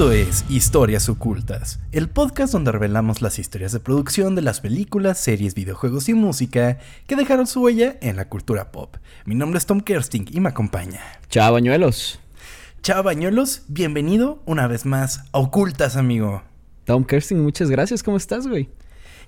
Esto es Historias Ocultas, el podcast donde revelamos las historias de producción de las películas, series, videojuegos y música que dejaron su huella en la cultura pop. Mi nombre es Tom Kersting y me acompaña. Chao, bañuelos. Chao, bañuelos. Bienvenido una vez más a Ocultas, amigo. Tom Kersting, muchas gracias. ¿Cómo estás, güey?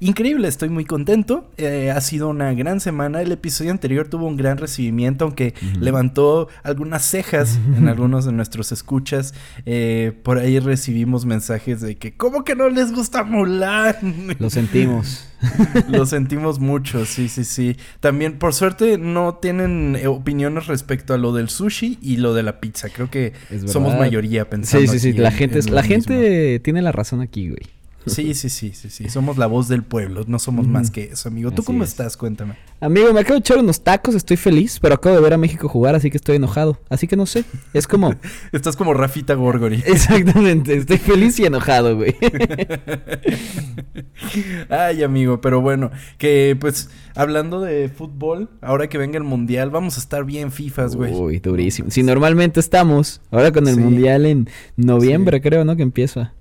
Increíble, estoy muy contento. Eh, ha sido una gran semana. El episodio anterior tuvo un gran recibimiento, aunque levantó algunas cejas en algunos de nuestros escuchas. Eh, por ahí recibimos mensajes de que, ¿cómo que no les gusta Mulan? Lo sentimos. Lo sentimos mucho, sí, sí, sí. También, por suerte, no tienen eh, opiniones respecto a lo del sushi y lo de la pizza. Creo que somos mayoría pensando. Sí, sí, sí. La gente, la gente tiene la razón aquí, güey. Sí, sí, sí, sí, sí. Somos la voz del pueblo, no somos más que eso, amigo. ¿Tú cómo estás? Cuéntame. Amigo, me acabo de echar unos tacos, estoy feliz, pero acabo de ver a México jugar, así que estoy enojado. Así que no sé, es como... Estás como Rafita Gorgori. Exactamente, estoy feliz y enojado, güey. Ay, amigo, pero bueno, que pues hablando de fútbol, ahora que venga el mundial, vamos a estar bien FIFAs, güey. Uy, durísimo. Si normalmente estamos, ahora con el mundial en noviembre, creo, ¿no? Que empieza.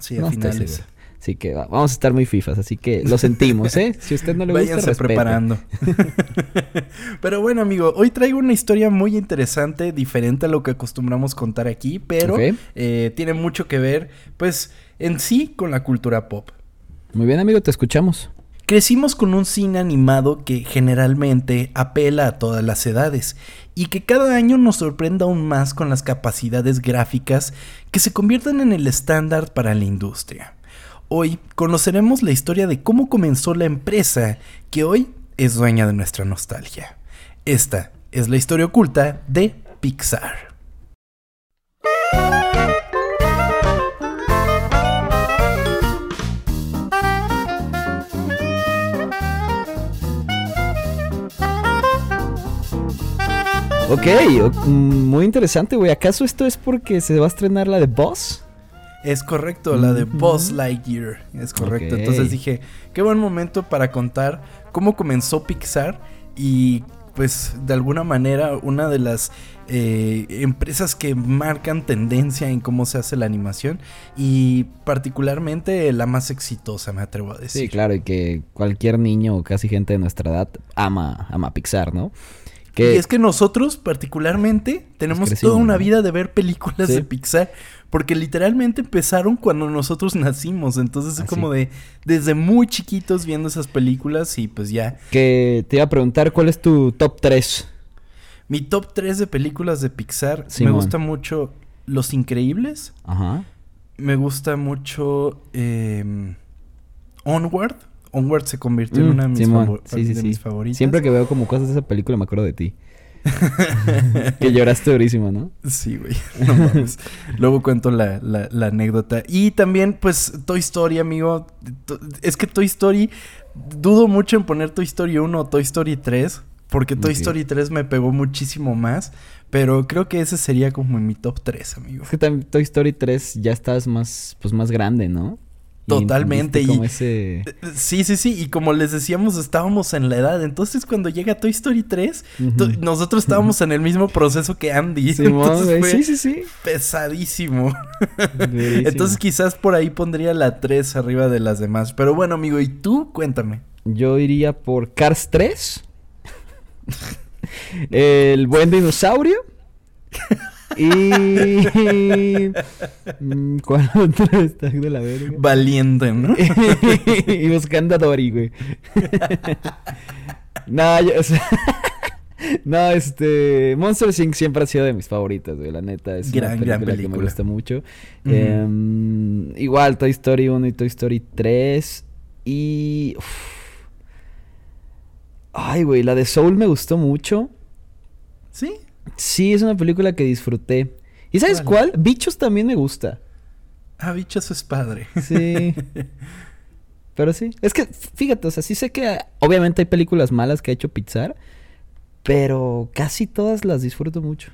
Sí, a finales. Así que vamos a estar muy fifas, así que lo sentimos, ¿eh? Si a usted no le gusta, Váyanse preparando. pero bueno, amigo, hoy traigo una historia muy interesante, diferente a lo que acostumbramos contar aquí, pero eh, tiene mucho que ver, pues, en sí con la cultura pop. Muy bien, amigo, te escuchamos. Crecimos con un cine animado que generalmente apela a todas las edades y que cada año nos sorprenda aún más con las capacidades gráficas que se convierten en el estándar para la industria. Hoy conoceremos la historia de cómo comenzó la empresa que hoy es dueña de nuestra nostalgia. Esta es la historia oculta de Pixar. Ok, muy interesante, güey. ¿Acaso esto es porque se va a estrenar la de Boss? Es correcto, la de Boss Lightyear. Es correcto. Entonces dije, qué buen momento para contar cómo comenzó Pixar y pues de alguna manera una de las eh, empresas que marcan tendencia en cómo se hace la animación y particularmente la más exitosa, me atrevo a decir. Sí, claro, y que cualquier niño o casi gente de nuestra edad ama, ama Pixar, ¿no? Y es que nosotros particularmente tenemos toda una vida de ver películas de Pixar. Porque literalmente empezaron cuando nosotros nacimos. Entonces es ah, como de desde muy chiquitos viendo esas películas y pues ya. Que te iba a preguntar cuál es tu top 3. Mi top 3 de películas de Pixar. me gusta mucho Los Increíbles. Ajá. Me gusta mucho eh, Onward. Onward se convirtió en mm, una de mis, favoritas. Siempre que veo como cosas de esa película me acuerdo de ti. que lloraste durísimo, ¿no? Sí, güey. Luego cuento la, la, anécdota. Y también, pues, Toy Story, amigo. Es que Toy Story... Dudo mucho en poner Toy Story 1 o Toy Story 3. Porque Toy Story 3 me pegó muchísimo más. Pero creo que ese sería como mi top 3, amigo. Es que también Toy Story 3 ya estás más, pues, más grande, ¿no? Totalmente. Y, ese... Sí, sí, sí. Y como les decíamos, estábamos en la edad. Entonces, cuando llega Toy Story 3, nosotros estábamos en el mismo proceso que Andy. Sí, sí, sí, sí. Pesadísimo. Entonces, quizás por ahí pondría la 3 arriba de las demás. Pero bueno, amigo, ¿y tú? Cuéntame. Yo iría por Cars 3. el buen dinosaurio. Y. Mm, ¿Cuál otra está de la verga? Valiente, ¿no? y buscando a Dory, güey. no, yo, o sea, no, este. Monster Inc. siempre ha sido de mis favoritas, güey. La neta, es gran, una película, que me gusta mucho. Em, igual, Toy Story 1 y Toy Story 3. Y. Ay, güey, la de Soul me gustó mucho. ¿Sí? Sí, es una película que disfruté. ¿Y sabes cuál? Bichos también me gusta. Ah, Bichos es padre. Sí. pero sí. Es que, fíjate, o sea, sí sé que obviamente hay películas malas que ha hecho Pixar, pero casi todas las disfruto mucho.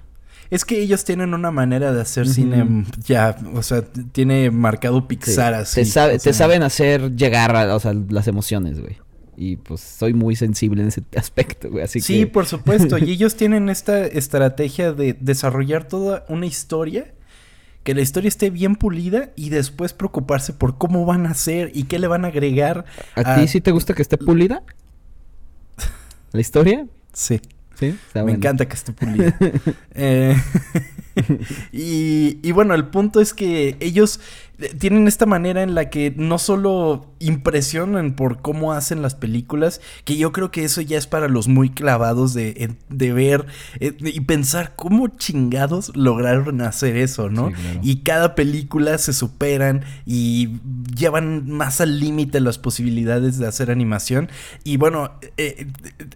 Es que ellos tienen una manera de hacer cine ya, o sea, tiene marcado Pixar así. Te, te saben hacer llegar a, o sea, las emociones, güey. Y pues soy muy sensible en ese aspecto, güey. Así sí, por supuesto. y ellos tienen esta estrategia de desarrollar toda una historia que la historia esté bien pulida y después preocuparse por cómo van a hacer y qué le van a agregar. ¿A, ti sí te gusta que esté pulida? ¿La historia? Sí. Sí, Me encanta que esté pulida. eh, y, y bueno, el punto es que ellos tienen esta manera en la que no solo impresionan por cómo hacen las películas, que yo creo que eso ya es para los muy clavados de, ver eh, y pensar cómo chingados lograron hacer eso, ¿no? Y cada película se superan y llevan más al límite las posibilidades de hacer animación. Y bueno, eh,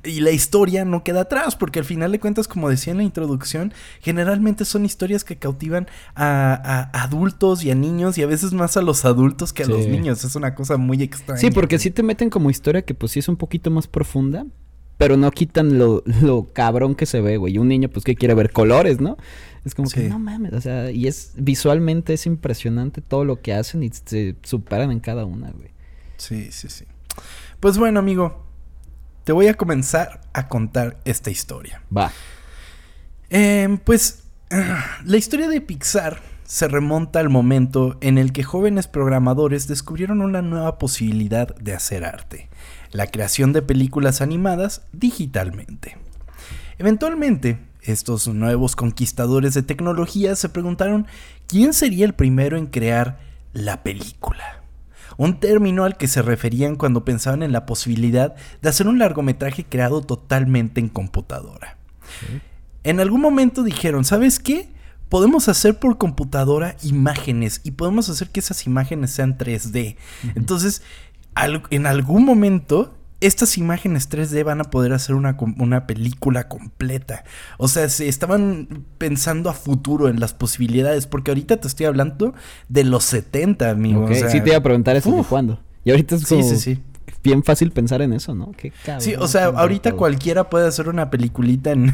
y la historia no queda atrás, porque al final de cuentas, como decía en la introducción, generalmente son historias que cautivan a, a adultos y a niños y a veces más a los adultos que a los niños. Es una cosa muy extraña. Sí, porque sí te meten como historia que pues sí es un poquito más profunda. Pero no quitan lo, lo cabrón que se ve, güey. Un niño, pues, que quiere ver colores, ¿no? Es como que, no mames, o sea, y es visualmente es impresionante todo lo que hacen y se superan en cada una, güey. Sí, sí, sí. Pues bueno, amigo, te voy a comenzar a contar esta historia. Va. Eh, pues la historia de Pixar se remonta al momento en el que jóvenes programadores descubrieron una nueva posibilidad de hacer arte, la creación de películas animadas digitalmente. Eventualmente, estos nuevos conquistadores de tecnología se preguntaron quién sería el primero en crear la película. Un término al que se referían cuando pensaban en la posibilidad de hacer un largometraje creado totalmente en computadora. En algún momento dijeron, ¿sabes qué? Podemos hacer por computadora imágenes y podemos hacer que esas imágenes sean 3D. Entonces, en algún momento estas imágenes 3D van a poder hacer una, una, película completa. O sea, se estaban pensando a futuro en las posibilidades, porque ahorita te estoy hablando de los 70, amigo. sí, te iba a preguntar eso de cuándo. Y ahorita es como... Sí, sí, sí bien fácil pensar en eso, ¿no? Qué sí, o sea, ahorita cualquiera puede hacer una peliculita en,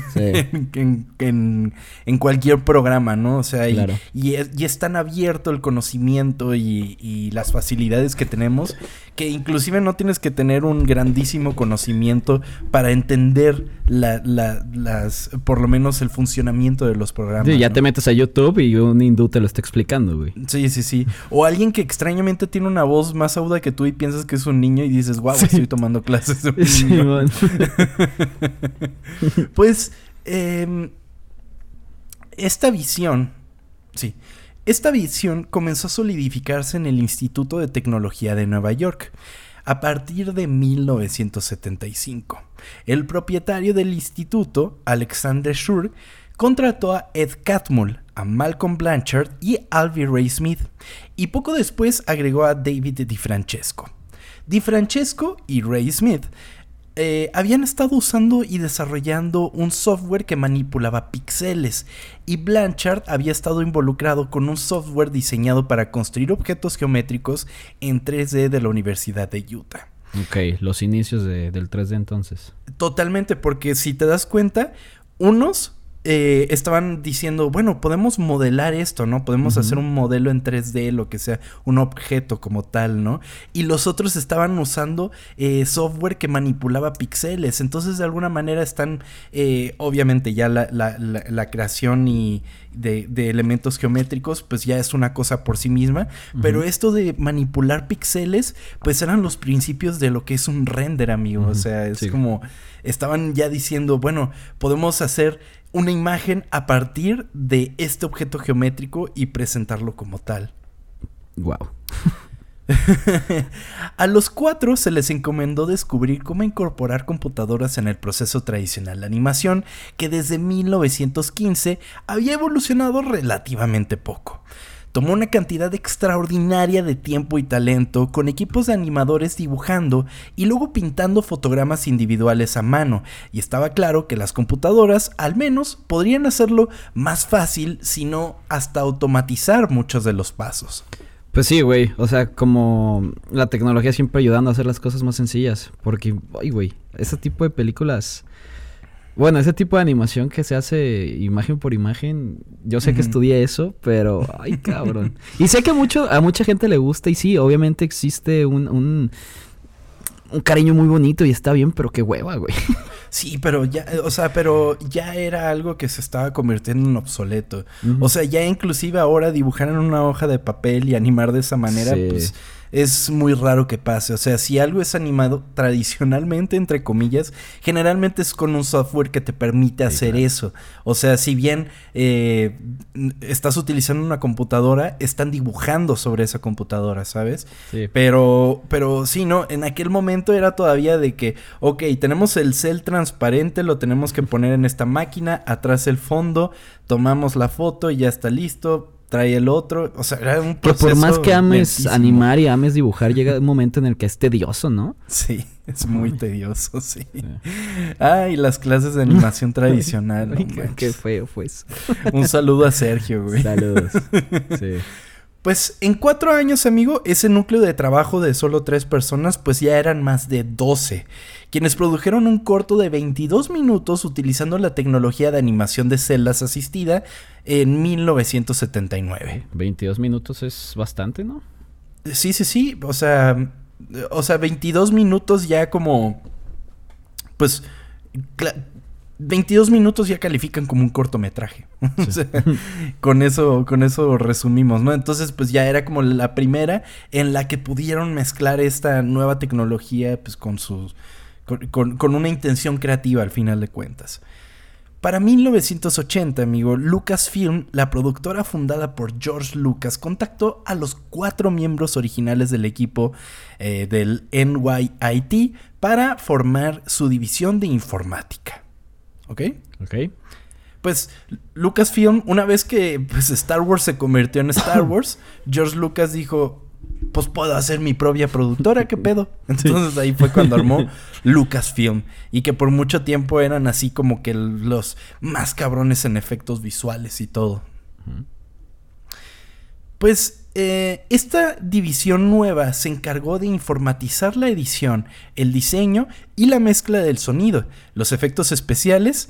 en, en, cualquier programa, ¿no? O sea, y, y, es, tan abierto el conocimiento y, y, las facilidades que tenemos que inclusive no tienes que tener un grandísimo conocimiento para entender la, la, las, por lo menos el funcionamiento de los programas. Sí, ya te metes a YouTube y un hindú te lo está explicando, güey. Sí, sí, sí. O alguien que extrañamente tiene una voz más aguda que tú y piensas que es un niño y dices, wow, estoy tomando clases de pues, eh, esta visión, sí, esta visión comenzó a solidificarse en el Instituto de Tecnología de Nueva York a partir de 1975. El propietario del instituto, Alexander Schur, contrató a Ed Catmull, a Malcolm Blanchard y Alvy Ray Smith, y poco después agregó a David DiFrancesco. DiFrancesco y Ray Smith eh, habían estado usando y desarrollando un software que manipulaba píxeles y Blanchard había estado involucrado con un software diseñado para construir objetos geométricos en 3D de la Universidad de Utah. Ok, los inicios del 3D entonces. Totalmente, porque si te das cuenta, unos eh, estaban diciendo, bueno, podemos modelar esto, ¿no? Podemos hacer un modelo en 3D, lo que sea, un objeto como tal, ¿no? Y los otros estaban usando eh, software que manipulaba píxeles. Entonces, de alguna manera están, eh, obviamente, ya la, creación y de, elementos geométricos, pues ya es una cosa por sí misma. Pero esto de manipular píxeles, pues eran los principios de lo que es un render, amigo. O sea, es como estaban ya diciendo, bueno, podemos hacer una imagen a partir de este objeto geométrico y presentarlo como tal. Wow. a los cuatro se les encomendó descubrir cómo incorporar computadoras en el proceso tradicional de animación, que desde 1915 había evolucionado relativamente poco tomó una cantidad extraordinaria de tiempo y talento con equipos de animadores dibujando y luego pintando fotogramas individuales a mano, y estaba claro que las computadoras al menos podrían hacerlo más fácil, si no hasta automatizar muchos de los pasos. Pues sí, güey. O sea, como la tecnología siempre ayudando a hacer las cosas más sencillas. Porque, ay, güey, ese tipo de películas bueno, ese tipo de animación que se hace imagen por imagen, yo sé que estudié eso, pero ay, cabrón. y sé que mucho a mucha gente le gusta y sí, obviamente existe un, un, un cariño muy bonito y está bien, pero qué hueva, güey. Sí, pero ya, o sea, pero ya era algo que se estaba convirtiendo en obsoleto. O sea, ya inclusive ahora dibujar en una hoja de papel y animar de esa manera, pues es muy raro que pase. O sea, si algo es animado tradicionalmente, entre comillas, generalmente es con un software que te permite hacer eso. O sea, si bien eh, estás utilizando una computadora, están dibujando sobre esa computadora, ¿sabes? Sí. Pero, pero sí, ¿no? En aquel momento era todavía de que, ok, tenemos el cel transparente, lo tenemos que poner en esta máquina, atrás el fondo, tomamos la foto y ya está listo trae el otro. O sea, era un proceso. Que por más que ames animar y ames dibujar, llega un momento en el que es tedioso, ¿no? Sí, es muy tedioso, sí. Ay, las clases de animación tradicional. qué feo fue eso. un saludo a Sergio, güey. Saludos. Sí. Pues en cuatro años, amigo, ese núcleo de trabajo de solo tres personas, pues ya eran más de 12, quienes produjeron un corto de 22 minutos utilizando la tecnología de animación de celdas asistida en 1979. 22 minutos es bastante, ¿no? Sí, sí, sí, o sea, o sea, 22 minutos ya como, pues, 22 minutos ya califican como un cortometraje. con eso, con eso resumimos, ¿no? Entonces, pues ya era como la primera en la que pudieron mezclar esta nueva tecnología, pues con sus. con, con una intención creativa al final de cuentas. Para 1980, amigo, Lucasfilm, la productora fundada por George Lucas, contactó a los cuatro miembros originales del equipo eh, del NYIT para formar su división de informática. ¿Ok? Ok. Pues Lucasfilm, una vez que pues, Star Wars se convirtió en Star Wars, George Lucas dijo, pues puedo hacer mi propia productora, ¿qué pedo? Entonces ahí fue cuando armó Lucasfilm. Y que por mucho tiempo eran así como que los más cabrones en efectos visuales y todo. Pues eh, esta división nueva se encargó de informatizar la edición, el diseño y la mezcla del sonido, los efectos especiales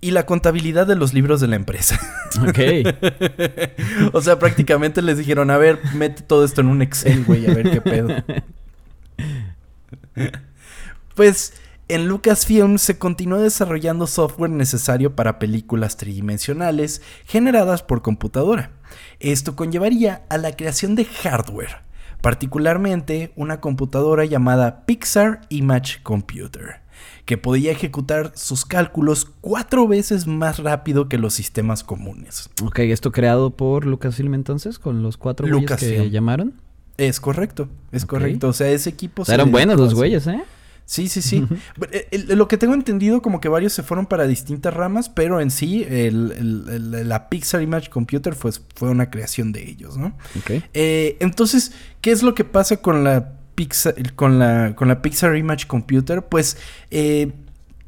y la contabilidad de los libros de la empresa. Ok. o sea, prácticamente les dijeron, a ver, mete todo esto en un Excel, güey, a ver qué pedo. pues en Lucasfilm se continuó desarrollando software necesario para películas tridimensionales generadas por computadora. Esto conllevaría a la creación de hardware, particularmente una computadora llamada Pixar Image Computer, que podía ejecutar sus cálculos cuatro veces más rápido que los sistemas comunes. Ok, ¿esto creado por Lucasfilm entonces, con los cuatro que llamaron? Es correcto, es correcto. O sea, ese equipo... eran buenos los güeyes, ¿eh? Sí, sí, sí. Eh, lo que tengo entendido, como que varios se fueron para distintas ramas, pero en sí, la Pixar Image Computer fue, fue una creación de ellos, ¿no? Ok. Eh, entonces, ¿qué es lo que pasa con la Pixar, con la, con la Pixar Image Computer? Pues, eh,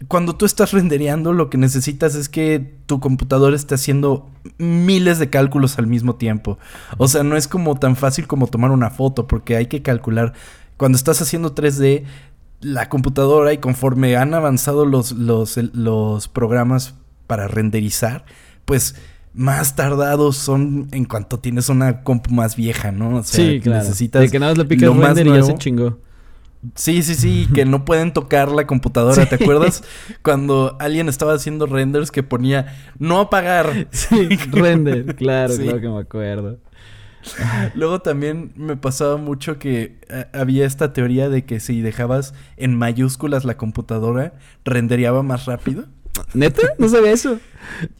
cuando tú estás rendereando, lo que necesitas es que tu computadora esté haciendo miles de cálculos al mismo tiempo. O sea, no es como tan fácil como tomar una foto, porque hay que calcular. Cuando estás haciendo 3D, la computadora y conforme han avanzado los, los, los programas para renderizar, pues más tardados son en cuanto tienes una compu más vieja, ¿no? O sea, sí, claro. necesitas de que nada más le picas render y ya se chingó. Sí, sí, sí, que no pueden tocar la computadora. ¿Te acuerdas cuando alguien estaba haciendo renders que ponía no apagar? Sí, render, claro, claro que me acuerdo. Luego también me pasaba mucho que eh, había esta teoría de que si dejabas en mayúsculas la computadora, rendereaba más rápido. ¿Neta? No sabía eso.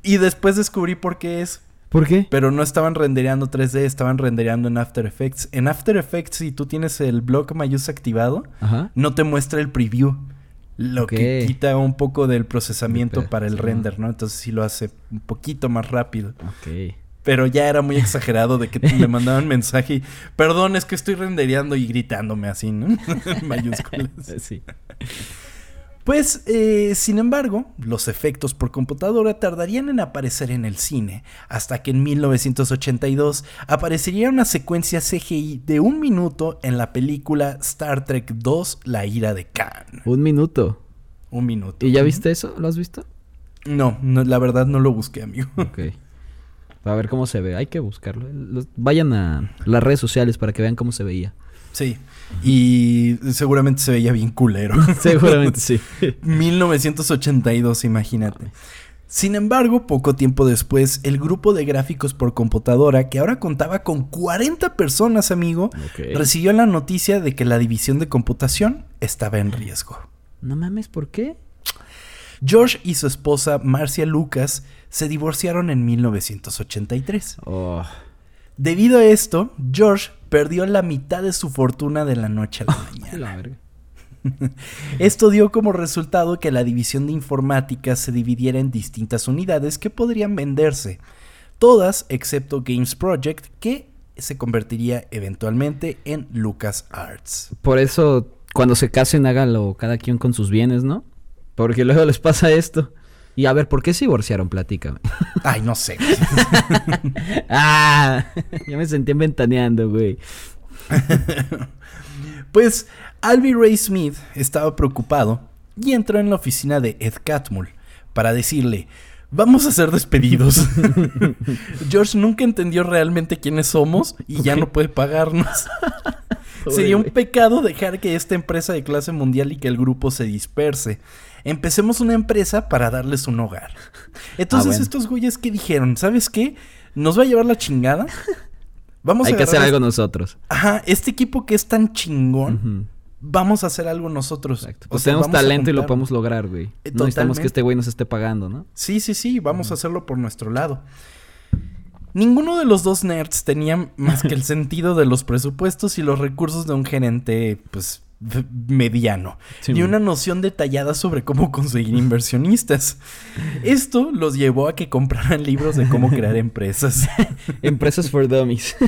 Y después descubrí por qué es. ¿Por qué? Pero no estaban rendereando 3D, estaban rendereando en After Effects. En After Effects, si tú tienes el block mayús activado, no te muestra el preview. Lo que quita un poco del procesamiento para el render, ¿no? Entonces sí lo hace un poquito más rápido. Ok pero ya era muy exagerado de que me mandaban mensaje y, perdón, es que estoy rendereando y gritándome así, ¿no? mayúsculas. Sí. Pues, eh, sin embargo, los efectos por computadora tardarían en aparecer en el cine, hasta que en 1982 aparecería una secuencia CGI de un minuto en la película Star Trek 2, La ira de Khan. Un minuto. Un minuto. ¿Y ya viste eso? ¿Lo has visto? No, no la verdad no lo busqué, amigo. Ok. A ver cómo se ve. Hay que buscarlo. vayan a las redes sociales para que vean cómo se veía. Sí. Y seguramente se veía bien culero. seguramente sí. 1982, imagínate. Sin embargo, poco tiempo después, el grupo de gráficos por computadora, que ahora contaba con 40 personas, amigo, recibió la noticia de que la división de computación estaba en riesgo. No mames, ¿por qué? George y su esposa Marcia Lucas se divorciaron en 1983. Debido a esto, George perdió la mitad de su fortuna de la noche a la mañana. Esto dio como resultado que la división de informática se dividiera en distintas unidades que podrían venderse, todas excepto Games Project, que se convertiría eventualmente en LucasArts. Por eso, cuando se casen, háganlo cada quien con sus bienes, ¿no? Porque luego les pasa esto. Y a ver, ¿por qué se divorciaron? Platícame. Ay, no sé. ah, ya me sentí ventaneando, güey. pues Albi Ray Smith estaba preocupado y entró en la oficina de Ed Catmull para decirle, vamos a ser despedidos. George nunca entendió realmente quiénes somos y ya no puede pagarnos. Sería un pecado dejar que esta empresa de clase mundial y que el grupo se disperse empecemos una empresa para darles un hogar. Entonces ah, estos güeyes que dijeron, ¿sabes qué? Nos va a llevar la chingada. Vamos Hay que hacer algo nosotros. Ajá, este equipo que es tan chingón. Vamos a hacer algo nosotros. Exacto. Pues tenemos talento y lo podemos lograr, güey. Eh, no necesitamos que este güey nos esté pagando, ¿no? Sí, sí, sí. Vamos a hacerlo por nuestro lado. Ninguno de los dos nerds tenía más que el sentido de los presupuestos y los recursos de un gerente, pues, mediano y una noción detallada sobre cómo conseguir inversionistas. Esto los llevó a que compraran libros de cómo crear empresas. empresas for dummies.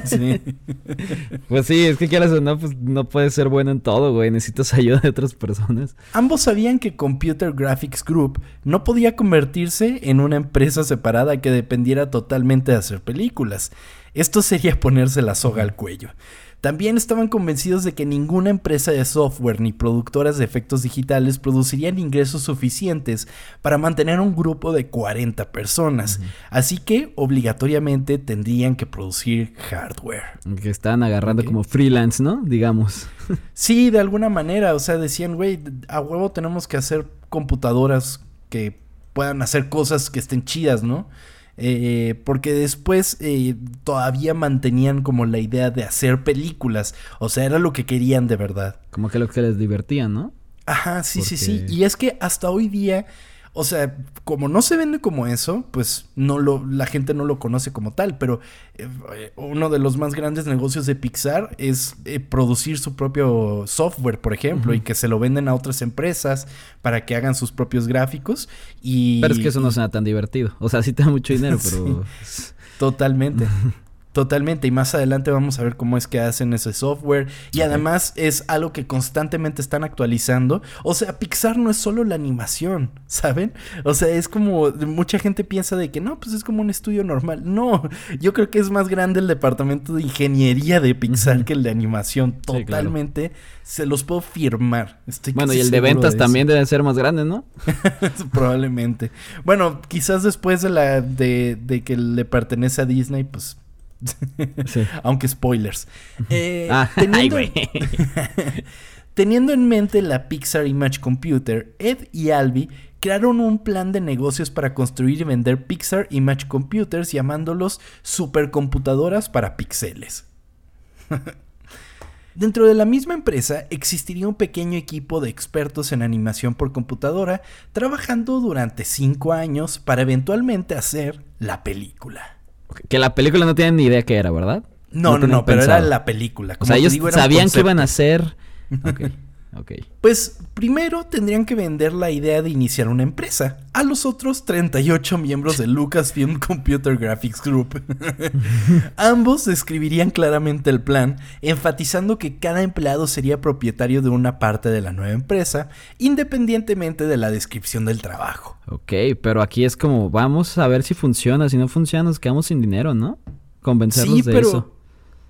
Pues sí, es que quieras o no, pues no puedes ser bueno en todo, güey. Necesitas ayuda de otras personas. Ambos sabían que Computer Graphics Group no podía convertirse en una empresa separada que dependiera totalmente de hacer películas. Esto sería ponerse la soga al cuello. También estaban convencidos de que ninguna empresa de software ni productoras de efectos digitales producirían ingresos suficientes para mantener un grupo de 40 personas. Así que obligatoriamente tendrían que producir hardware. Que estaban agarrando como freelance, ¿no? Digamos. Sí, de alguna manera. O sea, decían, güey, a huevo tenemos que hacer computadoras que puedan hacer cosas que estén chidas, ¿no? Eh, porque después eh, todavía mantenían como la idea de hacer películas. O sea, era lo que querían de verdad. Como que lo que les divertía, ¿no? Ajá, sí, sí, sí. Y es que hasta hoy día o sea, como no se vende como eso, pues no lo, la gente no lo conoce como tal. Pero eh, uno de los más grandes negocios de Pixar es eh, producir su propio software, por ejemplo, y que se lo venden a otras empresas para que hagan sus propios gráficos. Y, pero es que eso no suena tan divertido. O sea, sí te da mucho dinero, pero. totalmente. Totalmente, y más adelante vamos a ver cómo es que hacen ese software. Y además es algo que constantemente están actualizando. O sea, Pixar no es solo la animación, ¿saben? O sea, es como mucha gente piensa de que no, pues es como un estudio normal. No, yo creo que es más grande el departamento de ingeniería de Pixar que el de animación. Totalmente, se los puedo firmar. Estoy bueno, y el de ventas también debe ser más grande, ¿no? Probablemente. Bueno, quizás después de la de, de que le pertenece a Disney, pues Aunque spoilers. Eh, ah, teniendo, en mente la Pixar Image Computer, Ed y Albi crearon un plan de negocios para construir y vender Pixar Image Computers llamándolos supercomputadoras para pixeles. Dentro de la misma empresa existiría un pequeño equipo de expertos en animación por computadora trabajando durante 5 años para eventualmente hacer la película. Que la película no tienen ni idea qué era, ¿verdad? No, no, no, pero era la película. o sea, ellos sabían que iban a hacer. Ok. Ok. Pues primero tendrían que vender la idea de iniciar una empresa a los otros 38 miembros de Lucasfilm Computer Graphics Group. Ambos describirían claramente el plan, enfatizando que cada empleado sería propietario de una parte de la nueva empresa, independientemente de la descripción del trabajo. Ok, pero aquí es como, vamos a ver si funciona, si no funciona nos quedamos sin dinero, ¿no? Convencerlos sí, de pero... eso.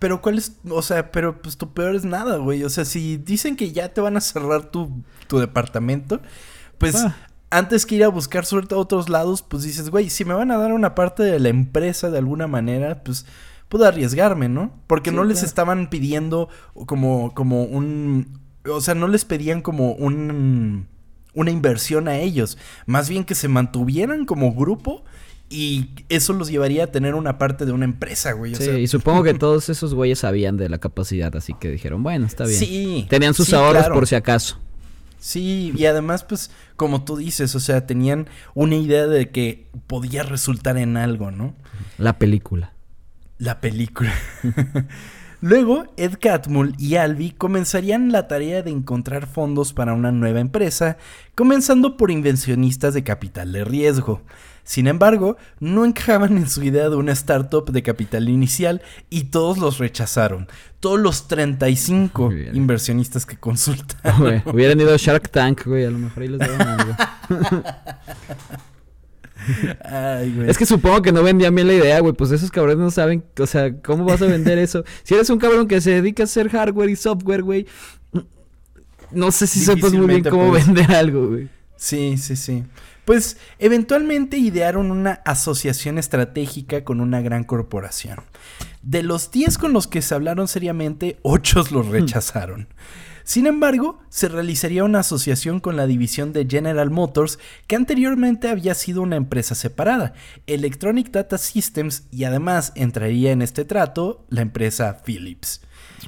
Pero cuál es, o sea, pero pues tu peor es nada, güey. O sea, si dicen que ya te van a cerrar tu, tu departamento, pues ah. antes que ir a buscar suerte a otros lados, pues dices, güey, si me van a dar una parte de la empresa de alguna manera, pues puedo arriesgarme, ¿no? Porque no les estaban pidiendo como, como un, o sea, no les pedían como un, una inversión a ellos, más bien que se mantuvieran como grupo y eso los llevaría a tener una parte de una empresa, güey. sí, y supongo que todos esos güeyes sabían de la capacidad, así que dijeron, bueno, está bien. Sí. Tenían sus ahorros por si acaso. Sí, y además, pues, como tú dices, o sea, tenían una idea de que podía resultar en algo, ¿no? La película. La película. Luego, Ed Catmull y Albi comenzarían la tarea de encontrar fondos para una nueva empresa, comenzando por inversionistas de capital de riesgo. Sin embargo, no encajaban en su idea de una startup de capital inicial y todos los rechazaron. Todos los 35 inversionistas que consultaron. hubieran ido a Shark Tank, güey, a lo mejor ahí les daban algo. Es que supongo que no vendían bien la idea, güey. Pues esos cabrones no saben, o sea, ¿cómo vas a vender eso? Si eres un cabrón que se dedica a hacer hardware y software, güey, no sé si sepas muy bien cómo vender algo, güey. Sí, sí, sí. Pues eventualmente idearon una asociación estratégica con una gran corporación. De los 10 con los que se hablaron seriamente, 8 los hmm. rechazaron. Sin embargo, se realizaría una asociación con la división de General Motors, que anteriormente había sido una empresa separada, Electronic Data Systems, y además entraría en este trato la empresa Philips.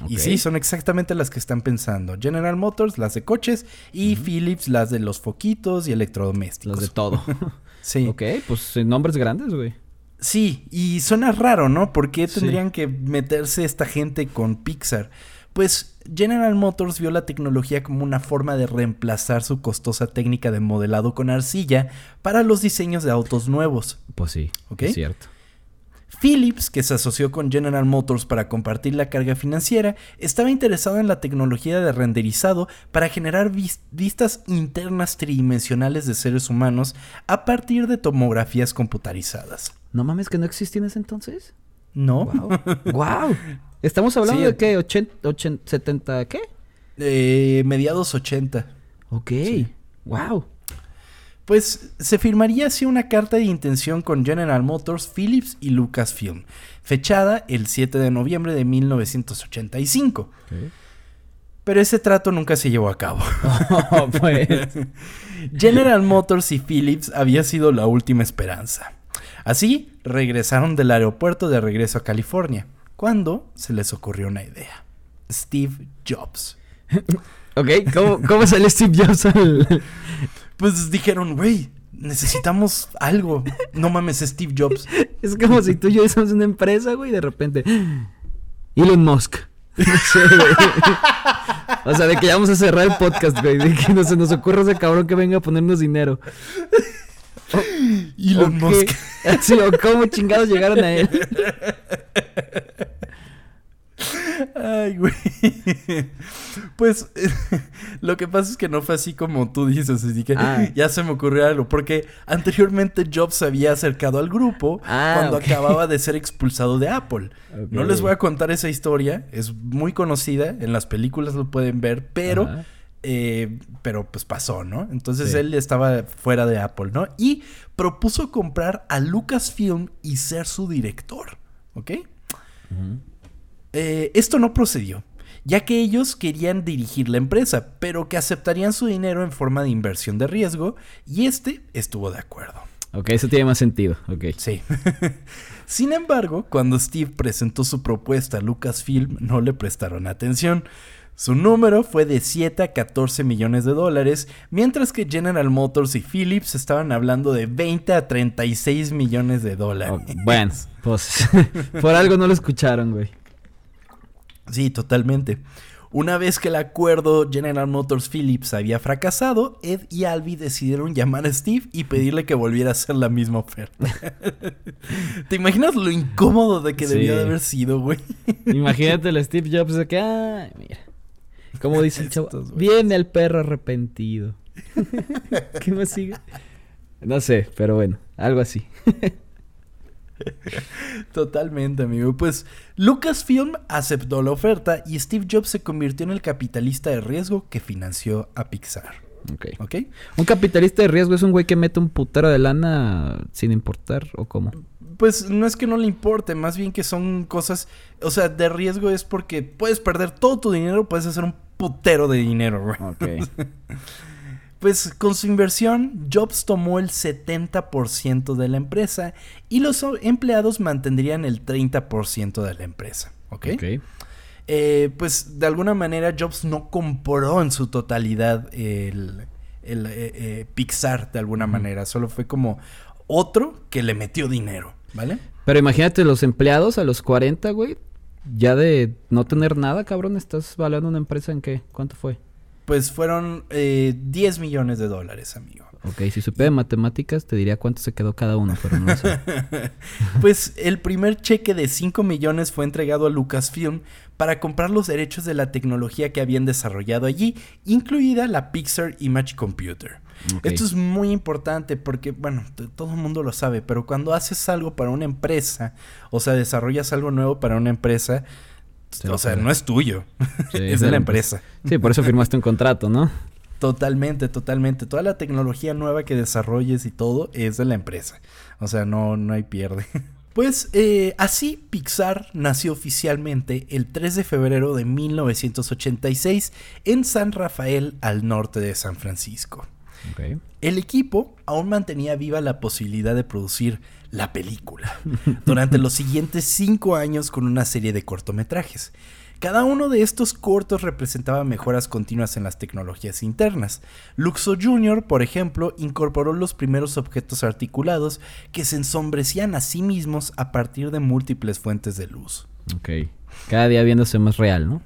Y sí, son exactamente las que están pensando. General Motors, las de coches, y Philips, las de los foquitos y electrodomésticos. Las de todo. sí. Ok, pues eh, nombres grandes, güey. Sí, y suena raro, ¿no? ¿Por qué tendrían que meterse esta gente con Pixar? Pues General Motors vio la tecnología como una forma de reemplazar su costosa técnica de modelado con arcilla para los diseños de autos nuevos. Pues sí, ¿Ok? es cierto. Philips, que se asoció con General Motors para compartir la carga financiera, estaba interesado en la tecnología de renderizado para generar vistas internas tridimensionales de seres humanos a partir de tomografías computarizadas. No mames, que no existía en ese entonces. No. Wow. Estamos hablando de qué, 80, 70, ¿qué? Eh, mediados 80. Ok. Wow. Pues se firmaría así una carta de intención con General Motors, Philips y Lucasfilm, fechada el 7 de noviembre de 1985. Pero ese trato nunca se llevó a cabo. Oh, pues. General Motors y Philips había sido la última esperanza. Así, regresaron del aeropuerto de regreso a California, cuando se les ocurrió una idea. Steve Jobs. ok, ¿cómo, cómo sale Steve Jobs al, pues dijeron, güey, necesitamos algo. No mames, Steve Jobs. Es como si tú y yo somos una empresa, güey, y de repente. Elon Musk. No sé, güey. O sea, de que ya vamos a cerrar el podcast, güey. De que no se nos ocurra ese cabrón que venga a ponernos dinero. Elon Musk. Sí, o cómo chingados llegaron a él. Ay, güey. Pues lo que pasa es que no fue así como tú dices, así que ah. ya se me ocurrió algo, porque anteriormente Jobs se había acercado al grupo ah, cuando acababa de ser expulsado de Apple. No les voy a contar esa historia, es muy conocida, en las películas lo pueden ver, pero... Eh, pero pues pasó, ¿no? Entonces él estaba fuera de Apple, ¿no? Y propuso comprar a Lucasfilm y ser su director, ¿ok? Eh, esto no procedió, ya que ellos querían dirigir la empresa, pero que aceptarían su dinero en forma de inversión de riesgo, y este estuvo de acuerdo. Ok, eso tiene más sentido, ok. Sí. Sin embargo, cuando Steve presentó su propuesta a Lucasfilm, no le prestaron atención. Su número fue de 7 a 14 millones de dólares, mientras que General Motors y Philips estaban hablando de 20 a 36 millones de dólares. bueno, pues por algo no lo escucharon, güey. Sí, totalmente. Una vez que el acuerdo General Motors Philips había fracasado, Ed y Albi decidieron llamar a Steve y pedirle que volviera a hacer la misma oferta. ¿Te imaginas lo incómodo de que debía de haber sido, güey? Imagínate el Steve Jobs de que, ay, mira. Como dice el chavo, viene el perro arrepentido. ¿Qué más sigue? No sé, pero bueno, algo así. Totalmente, amigo. Pues Lucasfilm aceptó la oferta y Steve Jobs se convirtió en el capitalista de riesgo que financió a Pixar. Ok. ¿Ok? ¿Un capitalista de riesgo es un güey que mete un putero de lana sin importar o cómo? Pues no es que no le importe, más bien que son cosas, o sea, de riesgo es porque puedes perder todo tu dinero, puedes hacer un putero de dinero, güey. Ok. pues con su inversión, Jobs tomó el 70% de la empresa y los empleados mantendrían el 30% de la empresa, ¿ok? Eh, pues de alguna manera Jobs no compró en su totalidad el, el eh, eh, Pixar de alguna manera, solo fue como otro que le metió dinero, ¿vale? Pero imagínate los empleados a los 40, güey, ya de no tener nada, cabrón, estás valorando una empresa en qué, ¿cuánto fue? Pues fueron 10 millones de dólares, amigo. Ok, si supe de matemáticas te diría cuánto se quedó cada uno, pero no sé. pues el primer cheque de 5 millones fue entregado a Lucasfilm para comprar los derechos de la tecnología que habían desarrollado allí, incluida la Pixar Image Computer. Esto es muy importante porque, bueno, todo el mundo lo sabe, pero cuando haces algo para una empresa, o sea, desarrollas algo nuevo para una empresa, o sea, no es tuyo, es de la empresa. Sí, por eso firmaste un contrato, ¿no? Totalmente, totalmente. Toda la tecnología nueva que desarrolles y todo es de la empresa. O sea, no, no hay pierde. Pues eh, así Pixar nació oficialmente el 3 de febrero de 1986 en San Rafael, al norte de San Francisco. El equipo aún mantenía viva la posibilidad de producir la película durante los siguientes cinco años con una serie de cortometrajes. Cada uno de estos cortos representaba mejoras continuas en las tecnologías internas. Luxo Jr., por ejemplo, incorporó los primeros objetos articulados que se ensombrecían a sí mismos a partir de múltiples fuentes de luz. Ok. Cada día viéndose más real, ¿no?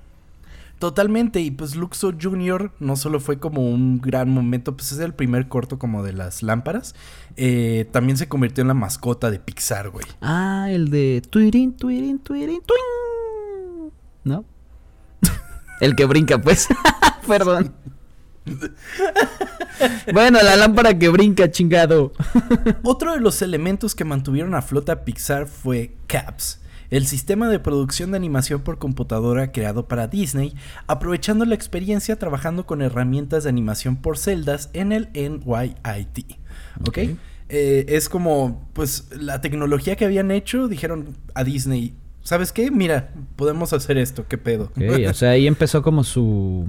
Totalmente, y pues Luxo Jr. no solo fue como un gran momento, pues es el primer corto como de las lámparas, eh, también se convirtió en la mascota de Pixar, güey. Ah, el de Twirin, Twirin, Twirin, Twin. ¿No? el que brinca, pues. Perdón. bueno, la lámpara que brinca, chingado. Otro de los elementos que mantuvieron a flota Pixar fue CAPS el sistema de producción de animación por computadora creado para Disney, aprovechando la experiencia trabajando con herramientas de animación por celdas en el NYIT. ¿Ok? Eh, es como, pues, la tecnología que habían hecho, dijeron a Disney, ¿sabes qué? Mira, podemos hacer esto, ¿qué pedo? o sea, ahí empezó como su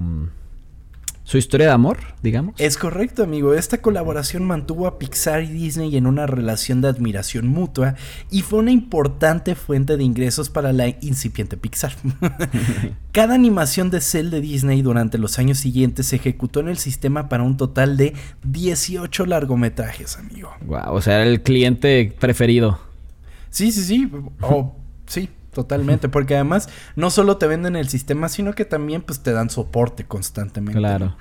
su historia de amor, digamos. Es correcto, amigo. Esta colaboración mantuvo a Pixar y Disney en una relación de admiración mutua y fue una importante fuente de ingresos para la incipiente Pixar. Cada animación de cel de Disney durante los años siguientes se ejecutó en el sistema para un total de 18 largometrajes, amigo. Wow, o sea, era el cliente preferido. Sí, sí, sí. Oh, sí, Totalmente, porque además no solo te venden el sistema, sino que también pues te dan soporte constantemente. Claro.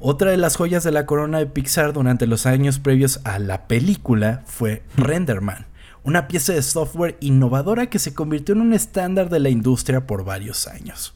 Otra de las joyas de la corona de Pixar durante los años previos a la película fue Renderman, una pieza de software innovadora que se convirtió en un estándar de la industria por varios años.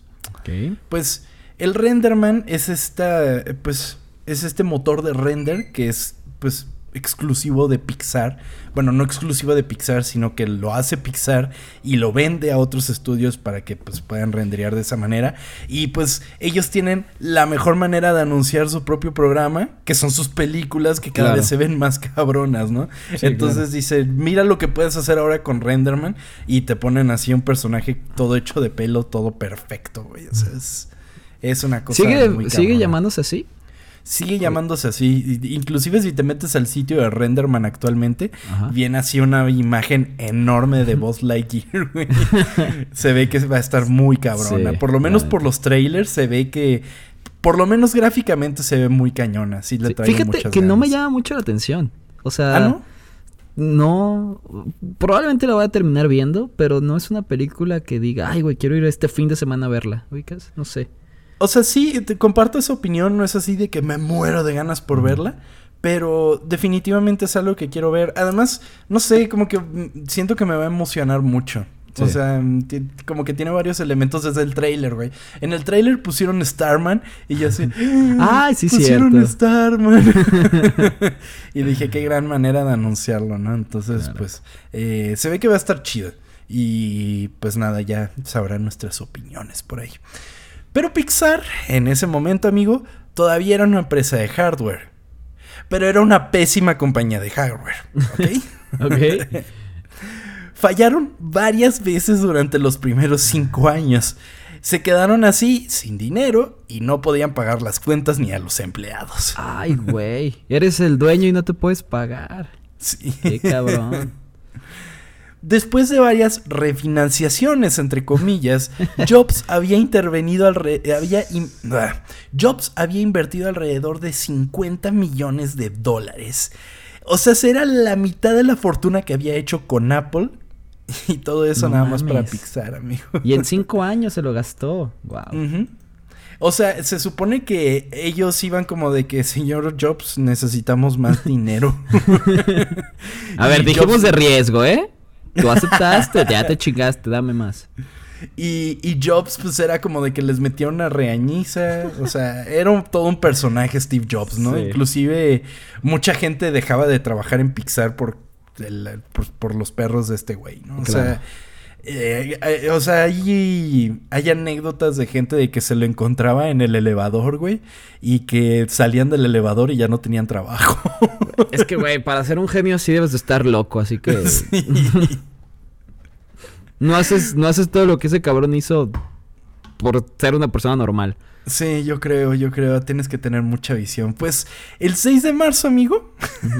Pues el Renderman es esta, pues es este motor de render que es pues exclusivo de Pixar. Bueno, no exclusivo de Pixar, sino que lo hace Pixar y lo vende a otros estudios para que pues, puedan renderear de esa manera. Y pues ellos tienen la mejor manera de anunciar su propio programa, que son sus películas que cada vez se ven más cabronas, ¿no? Entonces dice, mira lo que puedes hacer ahora con Renderman y te ponen así un personaje todo hecho de pelo, todo perfecto, güey. O sea, es, una cosa... ¿Sigue, ¿sigue llamándose así? Sigue llamándose así. Inclusive si te metes al sitio de Renderman actualmente, viene así una imagen enorme de Buzz Lightyear, se ve que va a estar muy cabrona. por lo menos por los trailers se ve que... Por lo menos gráficamente se ve muy cañona. Sí, le Fíjate que no me llama mucho la atención. O sea... ¿Ah, no? No, probablemente la voy a terminar viendo, pero no es una película que diga, ay, güey, quiero ir este fin de semana a verla. ¿Ubicas? No sé. O sea, sí, te comparto esa opinión, no es así de que me muero de ganas por verla, pero definitivamente es algo que quiero ver. Además, no sé, como que siento que me va a emocionar mucho. O sea, como que tiene varios elementos desde el trailer, güey. En el trailer pusieron Starman y yo así. ¡Ay, sí, pusieron Starman! y dije, qué gran manera de anunciarlo, ¿no? Entonces, pues, eh, se ve que va a estar chido. Y pues nada, ya sabrán nuestras opiniones por ahí. Pero Pixar, en ese momento, amigo, todavía era una empresa de hardware. Pero era una pésima compañía de hardware. ¿Ok? ok. Fallaron varias veces durante los primeros cinco años. Se quedaron así, sin dinero, y no podían pagar las cuentas ni a los empleados. Ay, güey. Eres el dueño y no te puedes pagar. Sí. Qué cabrón. Después de varias refinanciaciones, entre comillas, Jobs había intervenido había ah, Jobs había invertido alrededor de 50 millones de dólares. O sea, era la mitad de la fortuna que había hecho con Apple. Y todo eso nada más para Pixar, amigo. Y en cinco años se lo gastó. Wow. O sea, se supone que ellos iban como de que, señor Jobs, necesitamos más dinero. A ver, dijimos de riesgo, ¿eh? Tú aceptaste, ya te chingaste, dame más. Y, y, Jobs, pues era como de que les metía una reañiza. O sea, era todo un personaje Steve Jobs, ¿no? Inclusive mucha gente dejaba de trabajar en Pixar por, por, los perros de este güey, ¿no? O sea. Eh, eh, o sea, hay, hay anécdotas de gente de que se lo encontraba en el elevador, güey, y que salían del elevador y ya no tenían trabajo. Es que, güey, para ser un genio así debes de estar loco, así que... No haces, no haces todo lo que ese cabrón hizo por ser una persona normal. Sí, yo creo, yo creo, tienes que tener mucha visión. Pues el 6 de marzo, amigo,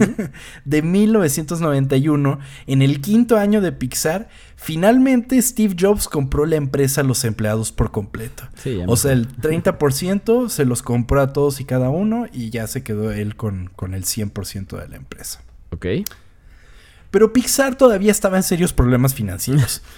de 1991, en el quinto año de Pixar, finalmente Steve Jobs compró la empresa a los empleados por completo. Sí, o sea, el 30% se los compró a todos y cada uno y ya se quedó él con, con el 100% de la empresa. Ok. Pero Pixar todavía estaba en serios problemas financieros.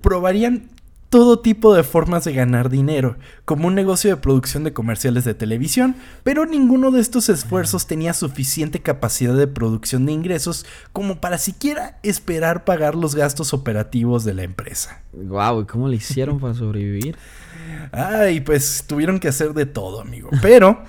Probarían todo tipo de formas de ganar dinero, como un negocio de producción de comerciales de televisión, pero ninguno de estos esfuerzos tenía suficiente capacidad de producción de ingresos como para siquiera esperar pagar los gastos operativos de la empresa. Wow, ¿cómo le hicieron para sobrevivir? Ay, pues tuvieron que hacer de todo, amigo. Pero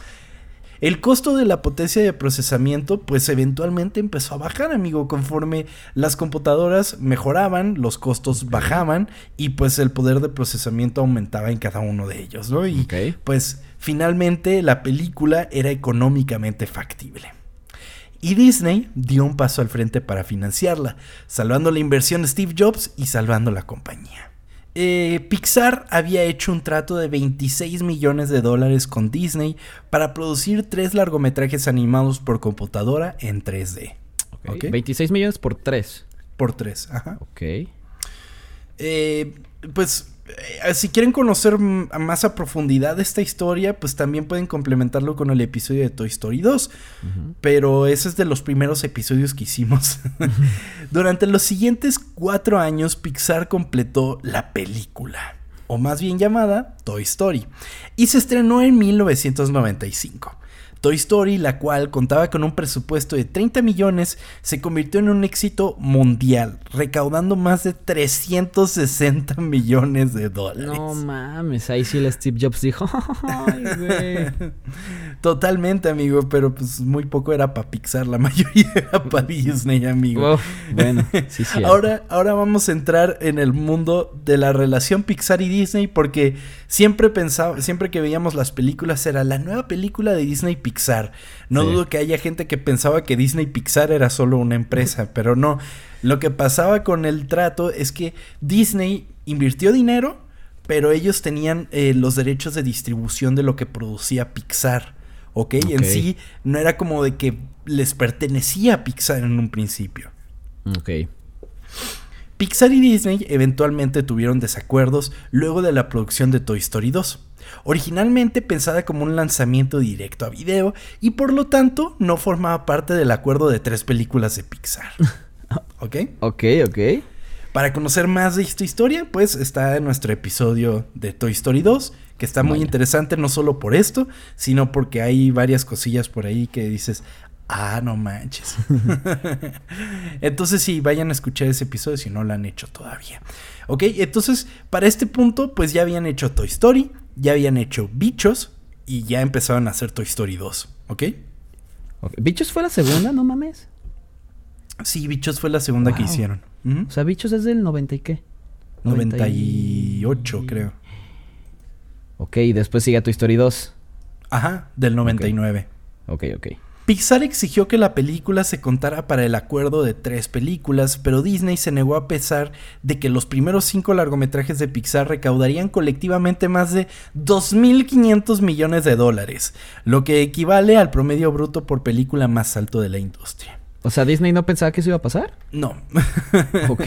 el costo de la potencia de procesamiento pues eventualmente empezó a bajar, amigo, conforme las computadoras mejoraban, los costos bajaban y pues el poder de procesamiento aumentaba en cada uno de ellos, ¿no? Y pues finalmente la película era económicamente factible. Y Disney dio un paso al frente para financiarla, salvando la inversión de Steve Jobs y salvando la compañía. Eh, Pixar había hecho un trato de 26 millones de dólares con Disney para producir tres largometrajes animados por computadora en 3D. 26 millones por tres. Por tres, ajá. Ok. Eh, pues si quieren conocer más a profundidad esta historia, pues también pueden complementarlo con el episodio de Toy Story 2. Pero ese es de los primeros episodios que hicimos. Durante los siguientes cuatro años, Pixar completó la película, o más bien llamada Toy Story, y se estrenó en 1995. Toy Story, la cual contaba con un presupuesto de 30 millones, se convirtió en un éxito mundial, recaudando más de 360 millones de dólares. No mames, ahí sí el Steve Jobs dijo, Ay, güey. Totalmente, amigo, pero pues muy poco era para Pixar, la mayoría era para Disney, amigo. bueno, sí, sí. ahora, ahora vamos a entrar en el mundo de la relación Pixar y Disney porque siempre pensaba, siempre que veíamos las películas era la nueva película de Disney Pixar. No dudo que haya gente que pensaba que Disney Pixar era solo una empresa, pero no. Lo que pasaba con el trato es que Disney invirtió dinero, pero ellos tenían eh, los derechos de distribución de lo que producía Pixar. ¿ok? En sí no era como de que les pertenecía a Pixar en un principio. Ok. Pixar y Disney eventualmente tuvieron desacuerdos luego de la producción de Toy Story 2. Originalmente pensada como un lanzamiento directo a video y por lo tanto no formaba parte del acuerdo de tres películas de Pixar. ¿Ok? Ok, ok. Para conocer más de esta historia, pues está en nuestro episodio de Toy Story 2 que está muy interesante no solo por esto, sino porque hay varias cosillas por ahí que dices, ah, no manches. entonces sí, vayan a escuchar ese episodio si no lo han hecho todavía. Ok, entonces para este punto pues ya habían hecho Toy Story, ya habían hecho Bichos y ya empezaban a hacer Toy Story 2, ¿ok? ¿Bichos fue la segunda, no mames? Sí, Bichos fue la segunda que hicieron. O sea, Bichos es del 90 y qué? 98, creo. Ok, y después sigue tu Story 2. Ajá, del 99. Ok, ok. Pixar exigió que la película se contara para el acuerdo de tres películas, pero Disney se negó a pesar de que los primeros cinco largometrajes de Pixar recaudarían colectivamente más de 2.500 millones de dólares, lo que equivale al promedio bruto por película más alto de la industria. O sea, Disney no pensaba que eso iba a pasar. No. ok.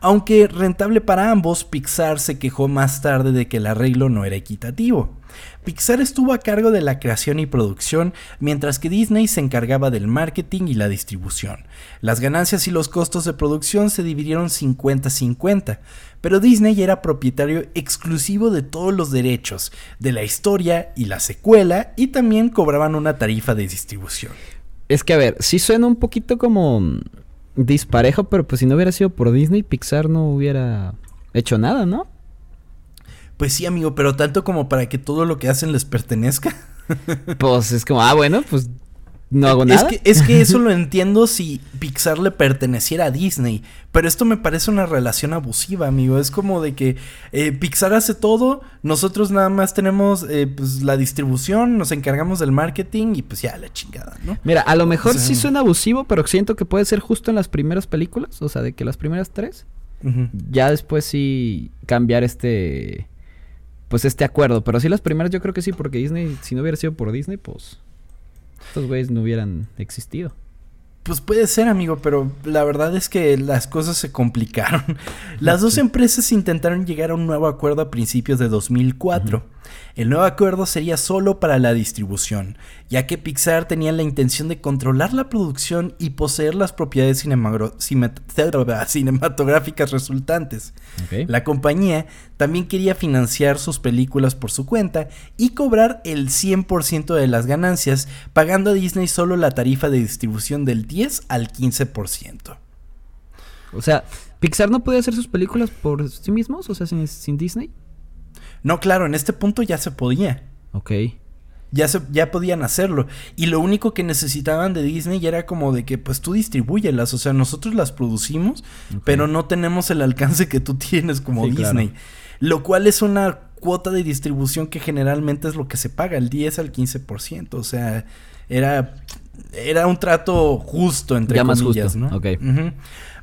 Aunque rentable para ambos, Pixar se quejó más tarde de que el arreglo no era equitativo. Pixar estuvo a cargo de la creación y producción, mientras que Disney se encargaba del marketing y la distribución. Las ganancias y los costos de producción se dividieron 50-50, pero Disney era propietario exclusivo de todos los derechos, de la historia y la secuela, y también cobraban una tarifa de distribución. Es que a ver, sí suena un poquito como disparejo, pero pues si no hubiera sido por Disney, Pixar no hubiera hecho nada, ¿no? Pues sí, amigo, pero tanto como para que todo lo que hacen les pertenezca. pues es como, ah, bueno, pues no hago nada. Es que, es que eso lo entiendo si Pixar le perteneciera a Disney. Pero esto me parece una relación abusiva, amigo. Es como de que eh, Pixar hace todo, nosotros nada más tenemos eh, pues, la distribución, nos encargamos del marketing y pues ya la chingada, ¿no? Mira, a lo mejor sí suena abusivo, pero siento que puede ser justo en las primeras películas. O sea, de que las primeras tres. Ya después sí cambiar este. Pues este acuerdo. Pero sí las primeras yo creo que sí, porque Disney, si no hubiera sido por Disney, pues estos güeyes no hubieran existido. Pues puede ser, amigo, pero la verdad es que las cosas se complicaron. Las dos empresas intentaron llegar a un nuevo acuerdo a principios de 2004. El nuevo acuerdo sería solo para la distribución, ya que Pixar tenía la intención de controlar la producción y poseer las propiedades cinematográficas resultantes. La compañía también quería financiar sus películas por su cuenta y cobrar el 100% de las ganancias, pagando a Disney solo la tarifa de distribución del 10 al 15%. O sea, Pixar no podía hacer sus películas por sí mismos, o sea, sin Disney. No, claro, en este punto ya se podía. Ok. Ya, se, ya podían hacerlo. Y lo único que necesitaban de Disney era como de que pues tú distribúyelas. O sea, nosotros las producimos, pero no tenemos el alcance que tú tienes como Disney. Lo cual es una cuota de distribución que generalmente es lo que se paga, el 10 al 15%. O sea, era, era un trato justo, entre ya comillas, más justo. ¿no?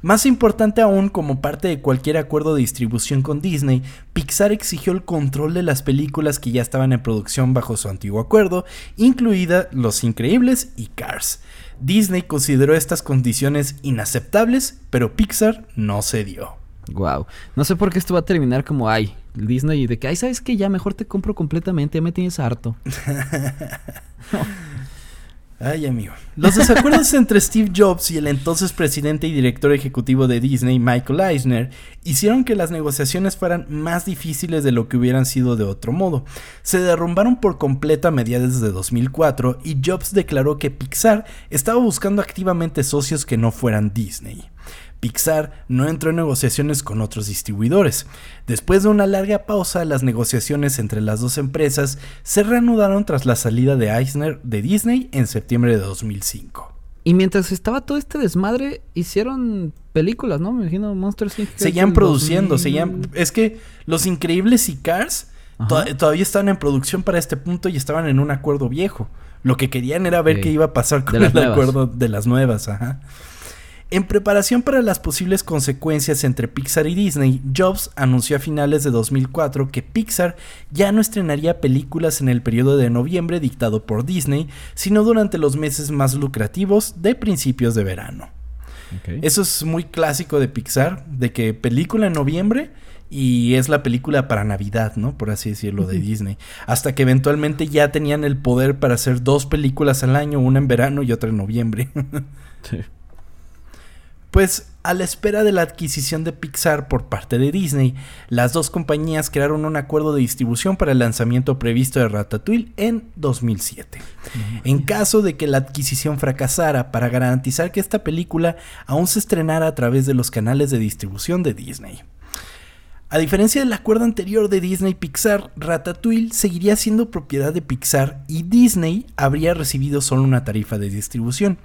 Más importante aún, como parte de cualquier acuerdo de distribución con Disney, Pixar exigió el control de las películas que ya estaban en producción bajo su antiguo acuerdo, incluida Los Increíbles y Cars. Disney consideró estas condiciones inaceptables, pero Pixar no cedió. Wow. No sé por qué esto va a terminar como ay, Disney de que ay, sabes que ya mejor te compro completamente, ya me tienes harto. Ay, amigo. Los desacuerdos entre Steve Jobs y el entonces presidente y director ejecutivo de Disney, Michael Eisner, hicieron que las negociaciones fueran más difíciles de lo que hubieran sido de otro modo. Se derrumbaron por completo a mediados de 2004 y Jobs declaró que Pixar estaba buscando activamente socios que no fueran Disney. Pixar no entró en negociaciones con otros distribuidores. Después de una larga pausa, las negociaciones entre las dos empresas se reanudaron tras la salida de Eisner de Disney en septiembre de 2005. Y mientras estaba todo este desmadre, hicieron películas, ¿no? Me imagino Monster Inc. Seguían produciendo, seguían... Es que Los Increíbles y Cars todavía estaban en producción para este punto y estaban en un acuerdo viejo. Lo que querían era ver qué iba a pasar con el acuerdo de las nuevas, ajá. En preparación para las posibles consecuencias entre Pixar y Disney, Jobs anunció a finales de 2004 que Pixar ya no estrenaría películas en el periodo de noviembre dictado por Disney, sino durante los meses más lucrativos de principios de verano. Eso es muy clásico de Pixar, de que película en noviembre y es la película para Navidad, ¿no? Por así decirlo, de Disney. Hasta que eventualmente ya tenían el poder para hacer dos películas al año, una en verano y otra en noviembre. sí. Pues a la espera de la adquisición de Pixar por parte de Disney, las dos compañías crearon un acuerdo de distribución para el lanzamiento previsto de Ratatouille en 2007. En caso de que la adquisición fracasara, para garantizar que esta película aún se estrenara a través de los canales de distribución de Disney. A diferencia del acuerdo anterior de Disney Pixar, Ratatouille seguiría siendo propiedad de Pixar y Disney habría recibido solo una tarifa de distribución.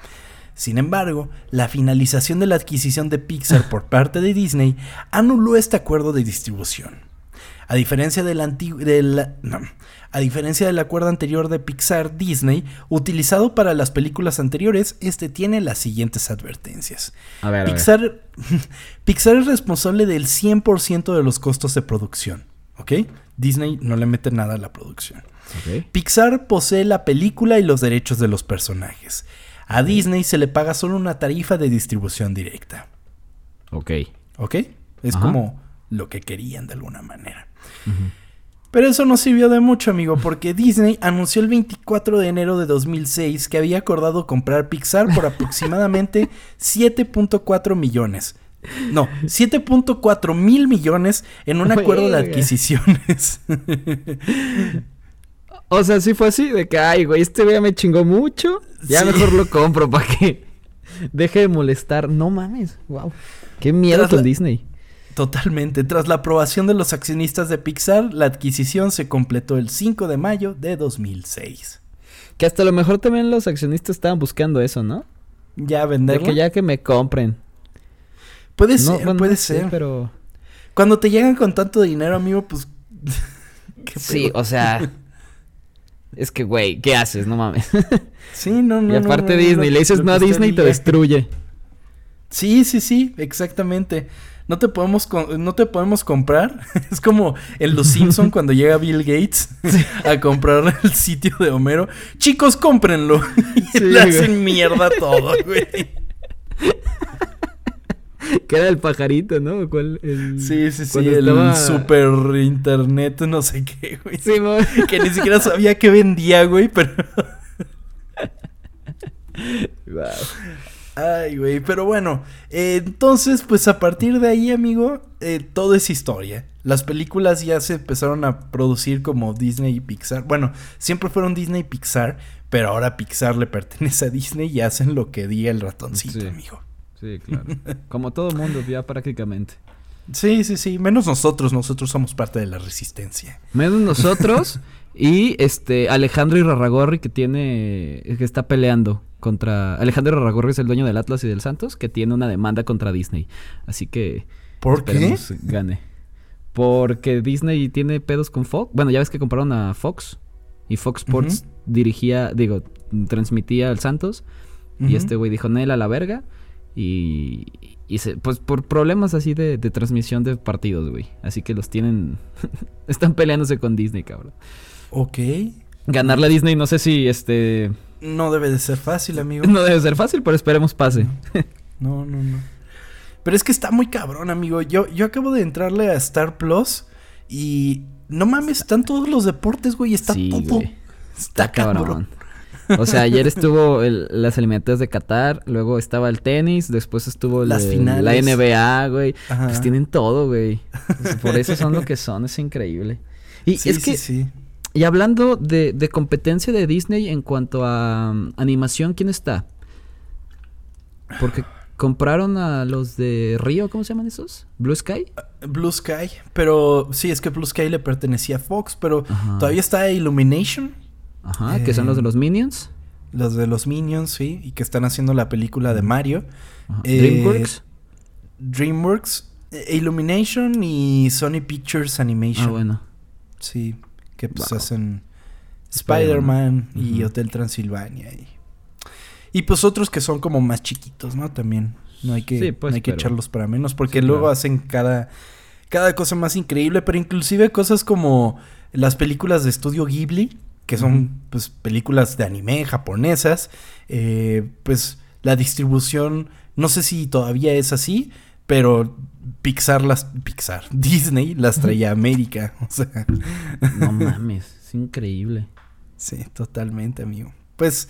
Sin embargo, la finalización de la adquisición de Pixar por parte de Disney anuló este acuerdo de distribución. A diferencia del antiguo, a diferencia del acuerdo anterior de Pixar Disney, utilizado para las películas anteriores, este tiene las siguientes advertencias. A ver, Pixar, Pixar es responsable del 100% de los costos de producción, ¿ok? Disney no le mete nada a la producción. Pixar posee la película y los derechos de los personajes. A Disney se le paga solo una tarifa de distribución directa. Ok. ¿Ok? Es como lo que querían de alguna manera. Pero eso no sirvió de mucho, amigo, porque Disney anunció el 24 de enero de 2006 que había acordado comprar Pixar por aproximadamente 7.4 millones. No, 7.4 mil millones en un acuerdo de adquisiciones. o sea, sí fue así, de que, ay, güey, este güey me chingó mucho. Ya mejor lo compro para que deje de molestar. No mames, wow. Qué miedo con Disney. Totalmente. Tras la aprobación de los accionistas de Pixar, la adquisición se completó el 5 de mayo de 2006. Que hasta lo mejor también los accionistas estaban buscando eso, ¿no? Ya venderlo. De que ya que me compren. Puede ser, puede ser. pero. Cuando te llegan con tanto dinero, amigo, pues. sí, o sea. es que, güey, ¿qué haces? No mames. sí, no, no. Y aparte Disney, le dices no a Disney y te destruye. Sí, sí, sí, exactamente. No te podemos, no te podemos comprar. es como en Los Simpson cuando llega Bill Gates a comprar el sitio de Homero. Chicos, cómprenlo. y le hacen mierda todo, güey. que era el pajarito, ¿no? sí, sí, sí, el super internet, no sé qué, güey. Sí, que ni siquiera sabía qué vendía, güey, pero... wow. Ay, güey, pero bueno, eh, entonces, pues a partir de ahí, amigo, eh, todo es historia. Las películas ya se empezaron a producir como Disney y Pixar. Bueno, siempre fueron Disney y Pixar, pero ahora Pixar le pertenece a Disney y hacen lo que diga el ratoncito, amigo. Sí, claro. Como todo mundo, ya prácticamente. Sí, sí, sí. Menos nosotros, nosotros somos parte de la resistencia. Menos nosotros y este Alejandro Irarragorri que tiene, que está peleando contra Alejandro Rarragorri es el dueño del Atlas y del Santos que tiene una demanda contra Disney. Así que ¿Por qué? gane. Porque Disney tiene pedos con Fox. Bueno, ya ves que compraron a Fox y Fox Sports dirigía, digo, transmitía al Santos y este güey dijo, "Nel a la verga." Y, y se, pues por problemas así de, de transmisión de partidos, güey. Así que los tienen están peleándose con Disney, cabrón. Ok. Ganarle a Disney no sé si este no debe de ser fácil, amigo. No debe ser fácil, pero esperemos pase. No, no, no. Pero es que está muy cabrón, amigo. Yo, yo acabo de entrarle a Star Plus y no mames, están todos los deportes, güey. Está todo. Está, cabrón. O sea, ayer estuvo las eliminatorias de Qatar, luego estaba el tenis, después estuvo las finales. la NBA, güey. Pues tienen todo, güey. por eso son lo que son, es increíble. Y es que sí, y hablando de, competencia de Disney en cuanto a um, animación, ¿quién está? Porque compraron a los de Río, ¿cómo se llaman esos? Blue Sky. Uh, Blue Sky, pero sí, es que Blue Sky le pertenecía a Fox, pero todavía está Illumination. Ajá, que son los de los Minions. Los de los Minions, sí, y que están haciendo la película de Mario. Eh, DreamWorks. DreamWorks, eh, Illumination y Sony Pictures Animation. Ah, bueno. Sí que pues hacen Spider-Man y Hotel Transilvania y, y pues otros que son como más chiquitos, ¿no? También no hay que, pues, hay que echarlos para menos porque luego hacen cada, cada cosa más increíble, pero inclusive cosas como las películas de estudio Ghibli, que son pues películas de anime japonesas, eh, pues la distribución, no sé si todavía es así, pero Pixar las Pixar, Disney las traía a América, o sea. No mames, es increíble. Sí, totalmente, amigo. Pues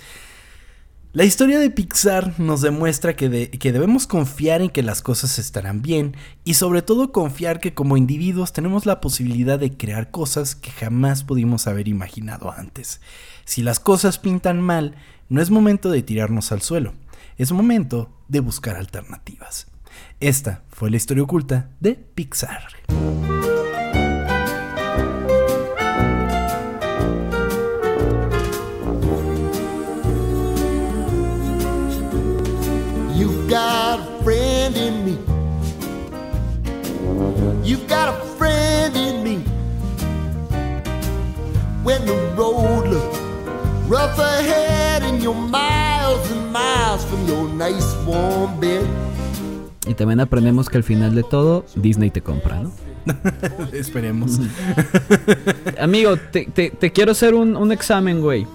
la historia de Pixar nos demuestra que, que, debemos confiar en que las cosas estarán bien y sobre todo confiar que como individuos tenemos la posibilidad de crear cosas que jamás pudimos haber imaginado antes. Si las cosas pintan mal, no es momento de tirarnos al suelo, es momento de buscar alternativas. Esta fue la historia oculta de Pixar. When the road looks rough ahead and you're miles and miles from your nice warm bed. Y también aprendemos que al final de todo, Disney te compra, ¿no? Esperemos. Amigo, te, te, te, quiero hacer un, un examen, güey.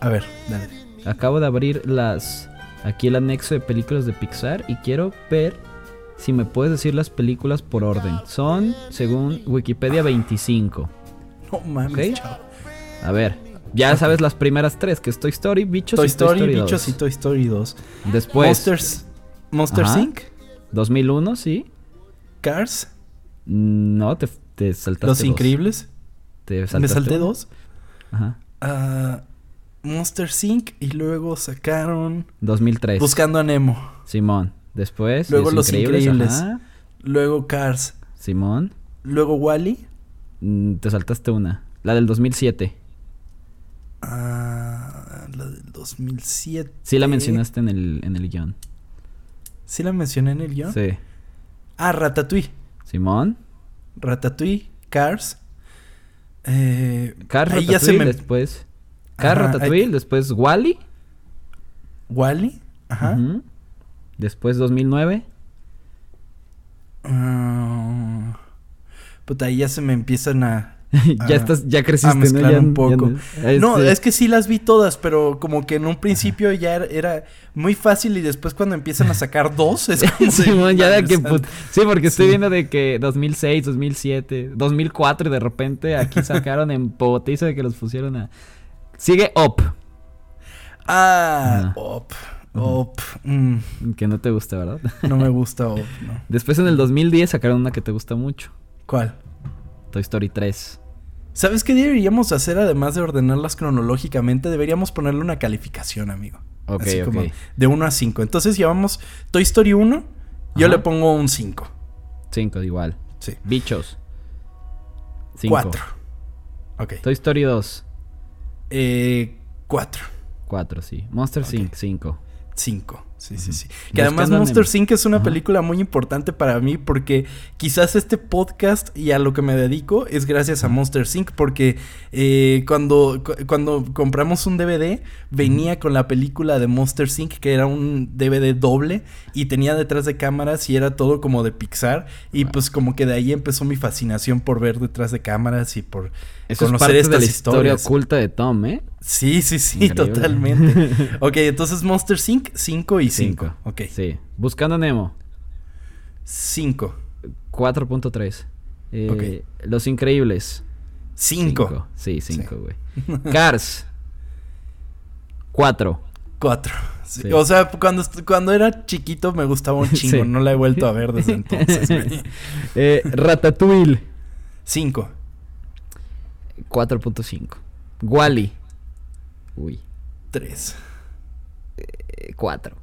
A ver, dale. Acabo de abrir las. Aquí el anexo de películas de Pixar y quiero ver si me puedes decir las películas por orden. Son, según Wikipedia, 25. No mames, A ver, ya sabes las primeras tres, que es Toy Story, Bichos y Toy Story, Bichos y Toy Story 2. Después... Monsters... Monsters Inc. 2001, sí. Cars. No, te, te saltaste Los Increíbles. Te Me salté dos. Ajá. Uh, Monster Inc. y luego sacaron... 2003. Buscando a Nemo. Simón. Después... Luego Los Increíbles. Luego Cars. Simón. Luego Wally. Mm, te saltaste una. La del 2007. Ah, la del 2007. Sí la mencionaste en el, en el guion. ¿Sí la mencioné en el guion? Sí. Ah, Ratatouille. Simón. Ratatouille, Cars. Eh, Cars, Ratatouille, después. Cars, Ratatouille, después Wally. Wally, ajá. Después 2009. Uh, puta, ahí ya se me empiezan a ya estás, ya creciste, ¿no? un poco. no, este es que sí las vi todas, pero como que en un principio ya era, muy fácil y después cuando empiezan a sacar dos es como sí, ya que sí, porque estoy viendo de que 2006, 2007, 2004 y de repente aquí sacaron en potizo de que los pusieron a Sigue Up. Ah, Up. Up. Mm. Que no te gusta, ¿verdad? No me gusta Up, no. Después en el 2010 sacaron una que te gusta mucho. ¿Cuál? Toy Story 3. ¿Sabes qué deberíamos hacer además de ordenarlas cronológicamente? Deberíamos ponerle una calificación, amigo. Ok, Así Como de 1 a 5. Entonces llevamos Toy Story 1, yo le pongo un 5. 5, igual. Sí. Bichos. 4. Ok. Toy Story 2. Eh, 4. 4, sí. Monster Inc. 5. 5. Sí, sí, sí. Que además Monster Inc. es una película muy importante para mí porque quizás este podcast y a lo que me dedico es gracias a Monster Inc. Porque eh, cuando, cuando compramos un DVD venía con la película de Monster Inc. que era un DVD doble y tenía detrás de cámaras y era todo como de Pixar. Y pues como que de ahí empezó mi fascinación por ver detrás de cámaras y por conocer es de la historia oculta de Tom, ¿eh? Sí, sí, sí, totalmente. ok, entonces Monster Inc. 5 y 5. Ok. Sí. Buscando Nemo. 5. 4.3. Eh, Los Increíbles. 5. Sí, 5, güey. Cars. 4. 4. O sea, cuando, cuando era chiquito me gustaba un chingo. No la he vuelto a ver desde entonces, güey. eh, Ratatouille. 5. 4.5. Wally. Uy. 3. 4.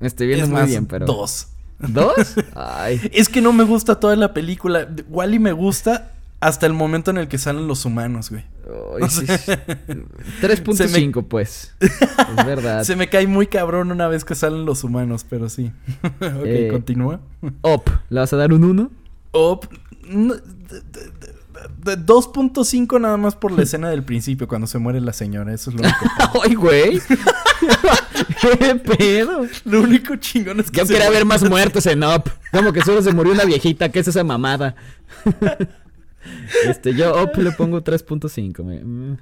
Me estoy viendo muy bien, pero. Dos. ¿Dos? Ay. Es que no me gusta toda la película. Wally me gusta hasta el momento en el que salen los humanos, güey. 3.5, pues. Es verdad. Se me cae muy cabrón una vez que salen los humanos, pero sí. ok, eh, continúa. Op, ¿le vas a dar un 1? Op. 2.5 nada más por la escena del principio, cuando se muere la señora. Eso es lo único. ¡Ay, güey! ¿Qué pedo? Lo único chingón es que. Yo quería ver más muertos en Up. Como que solo se murió una viejita. ¿Qué es esa mamada? este, yo Up le pongo 3.5.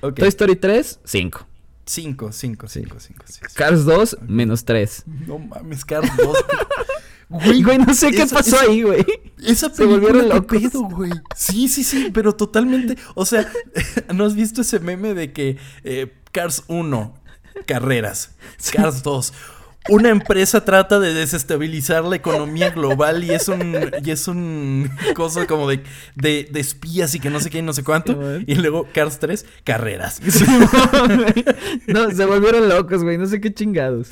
Okay. Toy Story 3, 5. 5, 5, 5, 5. Cars 2, menos 3. No mames, Cars 2. Güey, güey, no sé qué pasó ahí, güey. Esa película Se locos. pedo, güey. Sí, sí, sí, pero totalmente. O sea, ¿no has visto ese meme de que eh, Cars 1, carreras, Cars 2, una empresa trata de desestabilizar la economía global y es un y es un cosa como de, de, espías y que no sé qué y no sé cuánto. Y luego Cars 3 carreras. No se volvieron locos güey. No sé qué chingados.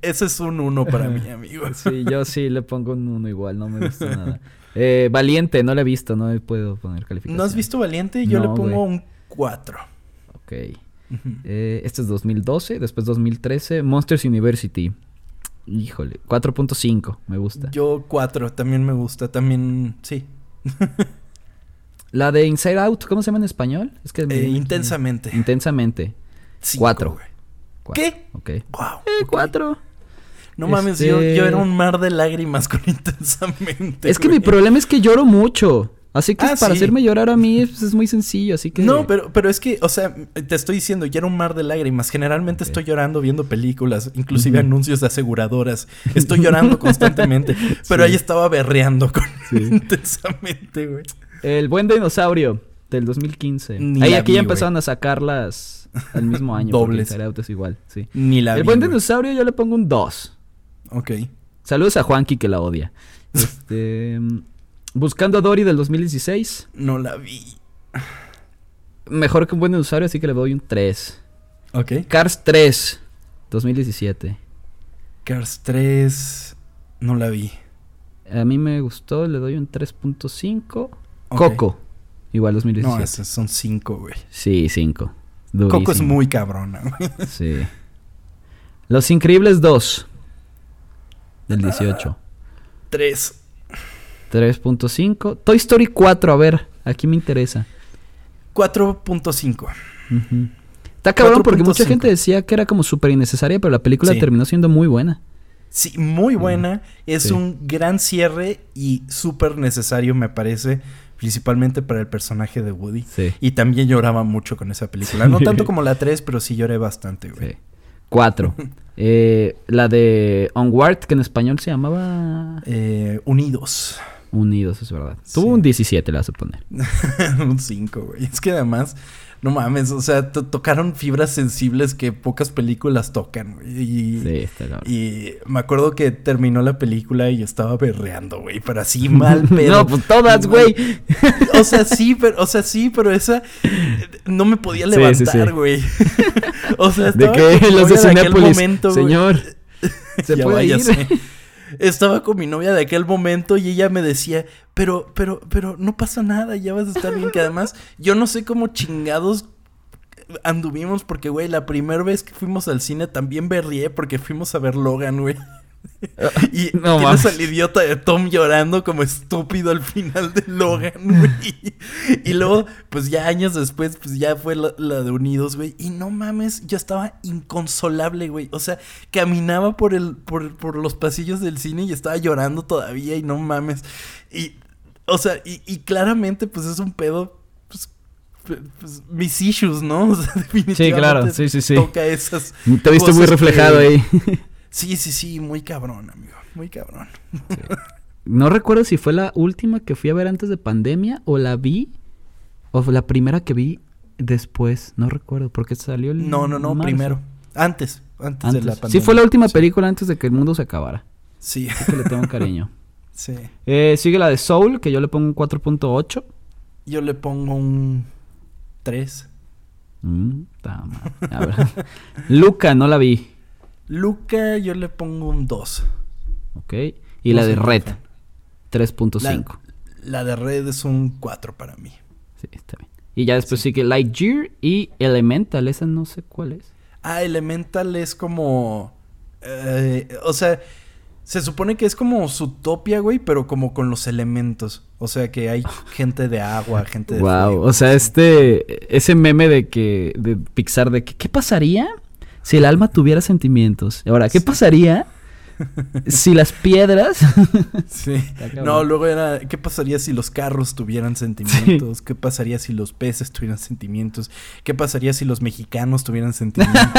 Ese es un uno para mí amigo. Sí yo sí le pongo un uno igual no me gusta nada. Eh, Valiente no lo he visto no puedo poner calificación. ¿no has visto Valiente? yo le pongo un 4 ok. Eh, este es 2012 después 2013 Monsters University Híjole, 4.5, me gusta. Yo 4, también me gusta, también, sí. La de Inside Out, ¿cómo se llama en español? Es que eh, intensamente. Intensamente. cuatro. ¿Qué? Ok. Wow. Eh, cuatro. No mames, yo, yo, era un mar de lágrimas con intensamente. Es que mi problema es que lloro mucho. Así que ah, para hacerme llorar a mí es, muy sencillo, así que... No, pero, pero es que, o sea, te estoy diciendo, ya era un mar de lágrimas. Generalmente estoy llorando viendo películas, inclusive anuncios de aseguradoras. Estoy llorando constantemente, pero ahí estaba berreando con intensamente, güey. El buen dinosaurio del 2015. ahí aquí ya empezaron a sacarlas al mismo año. Dobles. es igual, sí. Ni la El buen dinosaurio yo le pongo un 2. Ok. Saludos a Juanqui que la odia. Este... Buscando a Dory del 2016. No la vi. Mejor que un buen usuario, así que le doy un 3. Ok. Cars 3, 2017. Cars 3, no la vi. A mí me gustó, le doy un 3.5. Coco, igual 2017. No, esos son 5, güey. Sí, 5. Coco es muy cabrona, güey. Sí. Los Increíbles 2, del 18. 3. 3.5. Toy Story 4, a ver, aquí me interesa. 4.5. Está cabrón porque mucha gente decía que era como súper innecesaria, pero la película terminó siendo muy buena. Sí, muy buena. Es un gran cierre y súper necesario, me parece. Principalmente para el personaje de Woody. Y también lloraba mucho con esa película. No tanto como la 3, pero sí lloré bastante, güey. 4. Eh, la de Onward, que en español se llamaba... Eh, Unidos. Unidos, es verdad. Tuvo un 17, le vas a poner. un 5, güey. Es que además, no mames, o sea, tocaron fibras sensibles que pocas películas tocan, güey. Y, sí, está claro. Y me acuerdo que terminó la película y estaba berreando, güey, pero así mal pero no, pues todas, güey. o sea, sí, pero, o sea, sí, pero esa no me podía levantar, güey. o sea, estaba ¿De qué? Los de aquel momento, señor. Se puede ir estaba con mi novia de aquel momento y ella me decía, pero, pero, pero no pasa nada, ya vas a estar bien. Que además, yo no sé cómo chingados anduvimos porque, güey, la primera vez que fuimos al cine también berrié porque fuimos a ver Logan, güey. y no, tienes al idiota de Tom llorando como estúpido al final de Logan, güey. y luego, pues ya años después, pues ya fue la, de Unidos, güey. Y no mames, yo estaba inconsolable, güey. O sea, caminaba por el, por, por los pasillos del cine y estaba llorando todavía y no mames. Y, o sea, y, claramente, pues es un pedo, pues, pues, mis issues, ¿no? O sea, definitivamente sí, claro, sí, sí, sí. toca esas. Te viste muy reflejado ahí. Sí, sí, sí, muy cabrón, amigo, muy cabrón. No recuerdo si fue la última que fui a ver antes de pandemia o la vi o fue la primera que vi después, no recuerdo, porque salió el No, no, no, primero. Antes, antes, de la pandemia. Sí, fue la última película antes de que el mundo se acabara. Sí. que le tengo cariño. sí. Eh, sigue la de Soul, que yo le pongo un 4.8. Yo le pongo un 3. Mm. Luca, no la vi. Luca yo le pongo un 2. Ok. Y la de Red, 3.5. La, de Red es un 4 para mí. Sí, está bien. Y ya después sigue Lightyear y Elemental. Esa no sé cuál es. Ah, Elemental es como... Eh, o sea, se supone que es como Zootopia, güey, pero como con los elementos. O sea, que hay gente de agua, gente de wow. o sea, este... Ese meme de que... De Pixar de que... ¿Qué pasaría si el alma tuviera sentimientos. Ahora, ¿qué pasaría si las piedras... sí. No, luego era, ¿qué pasaría si los carros tuvieran sentimientos? ¿Qué pasaría si los peces tuvieran sentimientos? ¿Qué pasaría si los mexicanos tuvieran sentimientos?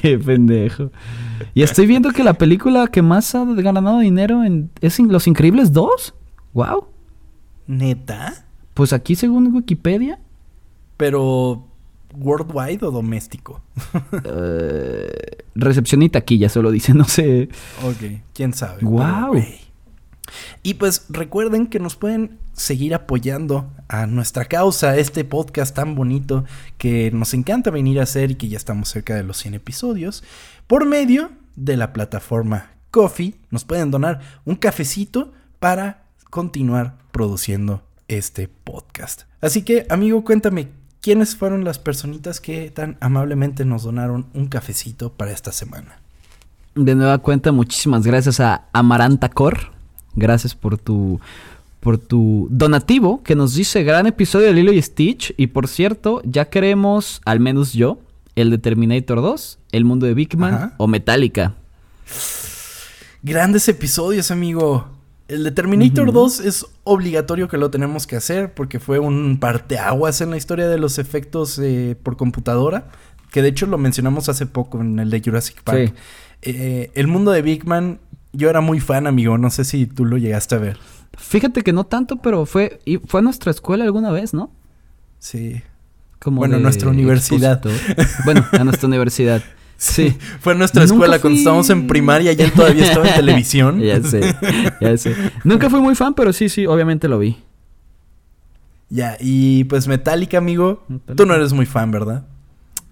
Qué pendejo. Y estoy viendo que la película que más ha ganado dinero en, es Los Increíbles 2. Wow. ¿Neta? Pues aquí según Wikipedia. Pero worldwide o doméstico? uh, recepción y taquilla, solo dice, no sé. Ok, quién sabe. Wow. y pues recuerden que nos pueden seguir apoyando a nuestra causa, este podcast tan bonito que nos encanta venir a hacer y que ya estamos cerca de los 100 episodios, por medio de la plataforma Coffee. Nos pueden donar un cafecito para continuar produciendo este podcast. Así que, amigo, cuéntame, ¿quiénes fueron las personitas que tan amablemente nos donaron un cafecito para esta semana? De nueva cuenta, muchísimas gracias a Amaranta Cor. Gracias por tu por tu donativo que nos dice gran episodio de Lilo y Stitch. Y por cierto, ya queremos, al menos yo, el de Terminator 2, El Mundo de Big Man o Metallica. Grandes episodios, amigo. El de Terminator 2 es obligatorio que lo tenemos que hacer porque fue un parteaguas en la historia de los efectos eh, por computadora. Que de hecho lo mencionamos hace poco en el de Jurassic Park. Eh, el mundo de Big Man, yo era muy fan, amigo. No sé si tú lo llegaste a ver. Fíjate que no tanto, pero fue, fue a nuestra escuela alguna vez, ¿no? Sí. Como bueno, a nuestra universidad. bueno, a nuestra universidad. Sí. Fue en nuestra escuela cuando estábamos en primaria y él todavía estaba en televisión. ya sé, ya sé. Nunca fui muy fan, pero sí, sí, obviamente lo vi. Ya, y pues Metallica, amigo. Tú no eres muy fan, ¿verdad?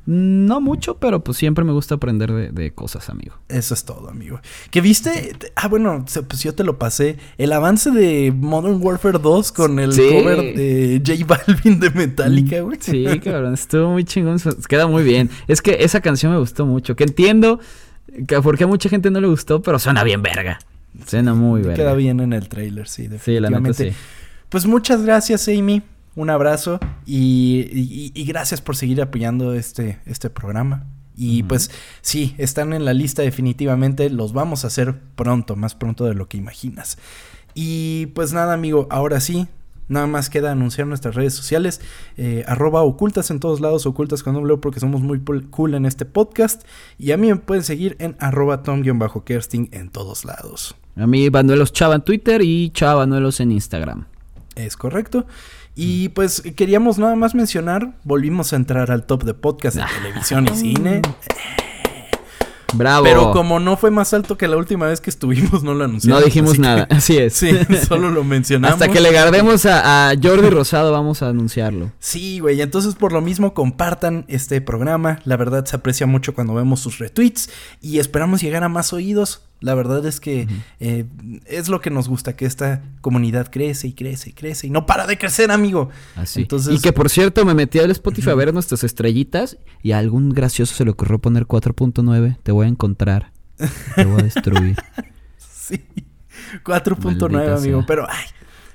No mucho, pero pues siempre me gusta aprender de, cosas, amigo. Eso es todo, amigo. ¿Qué viste? Ah, bueno, pues yo te lo pasé. El avance de Modern Warfare 2 con el cover de J Balvin de Metallica, güey. Sí, cabrón, estuvo muy chingón. Queda muy bien. Es que esa canción me gustó mucho. Que entiendo que porque a mucha gente no le gustó, pero suena bien verga. Suena muy verga. Queda bien en el trailer, sí, definitivamente. Sí, la neta, sí. Pues muchas gracias, Amy un abrazo y, gracias por seguir apoyando este, este programa. Y pues sí, están en la lista definitivamente, los vamos a hacer pronto, más pronto de lo que imaginas. Y pues nada amigo, ahora sí, nada más queda anunciar nuestras redes sociales, eh, arroba ocultas en todos lados, ocultas con doble porque somos muy cool en este podcast. Y a mí me pueden seguir en arroba tom-kersting en todos lados. A mí Banuelos Chava en Twitter y Chava Banuelos en Instagram. Es correcto. Y pues queríamos nada más mencionar, volvimos a entrar al top de podcast de ah. televisión y cine. Bravo. Pero como no fue más alto que la última vez que estuvimos, no lo anunciamos. No dijimos nada, así es. Sí, solo lo mencionamos. Hasta que le guardemos a, a, Jordi Rosado vamos a anunciarlo. Sí, güey. Entonces, por lo mismo, compartan este programa. La verdad, se aprecia mucho cuando vemos sus retweets. Y esperamos llegar a más oídos. La verdad es que eh, es lo que nos gusta, que esta comunidad crece y crece y crece y no para de crecer, amigo. Así. Entonces... Y que por cierto, me metí al Spotify a ver nuestras estrellitas y a algún gracioso se le ocurrió poner 4.9. Te voy a encontrar. Te voy a destruir. sí. 4.9, amigo. Pero, ay,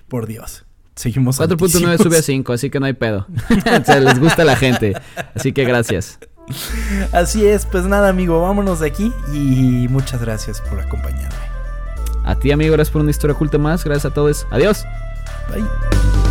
por Dios. Seguimos 4.9 sube a 5, así que no hay pedo. o sea, les gusta a la gente. Así que gracias. Así es, pues nada, amigo, vámonos de aquí y muchas gracias por acompañarme. A ti, amigo, gracias por una historia oculta más. Gracias a todos. Adiós. Bye.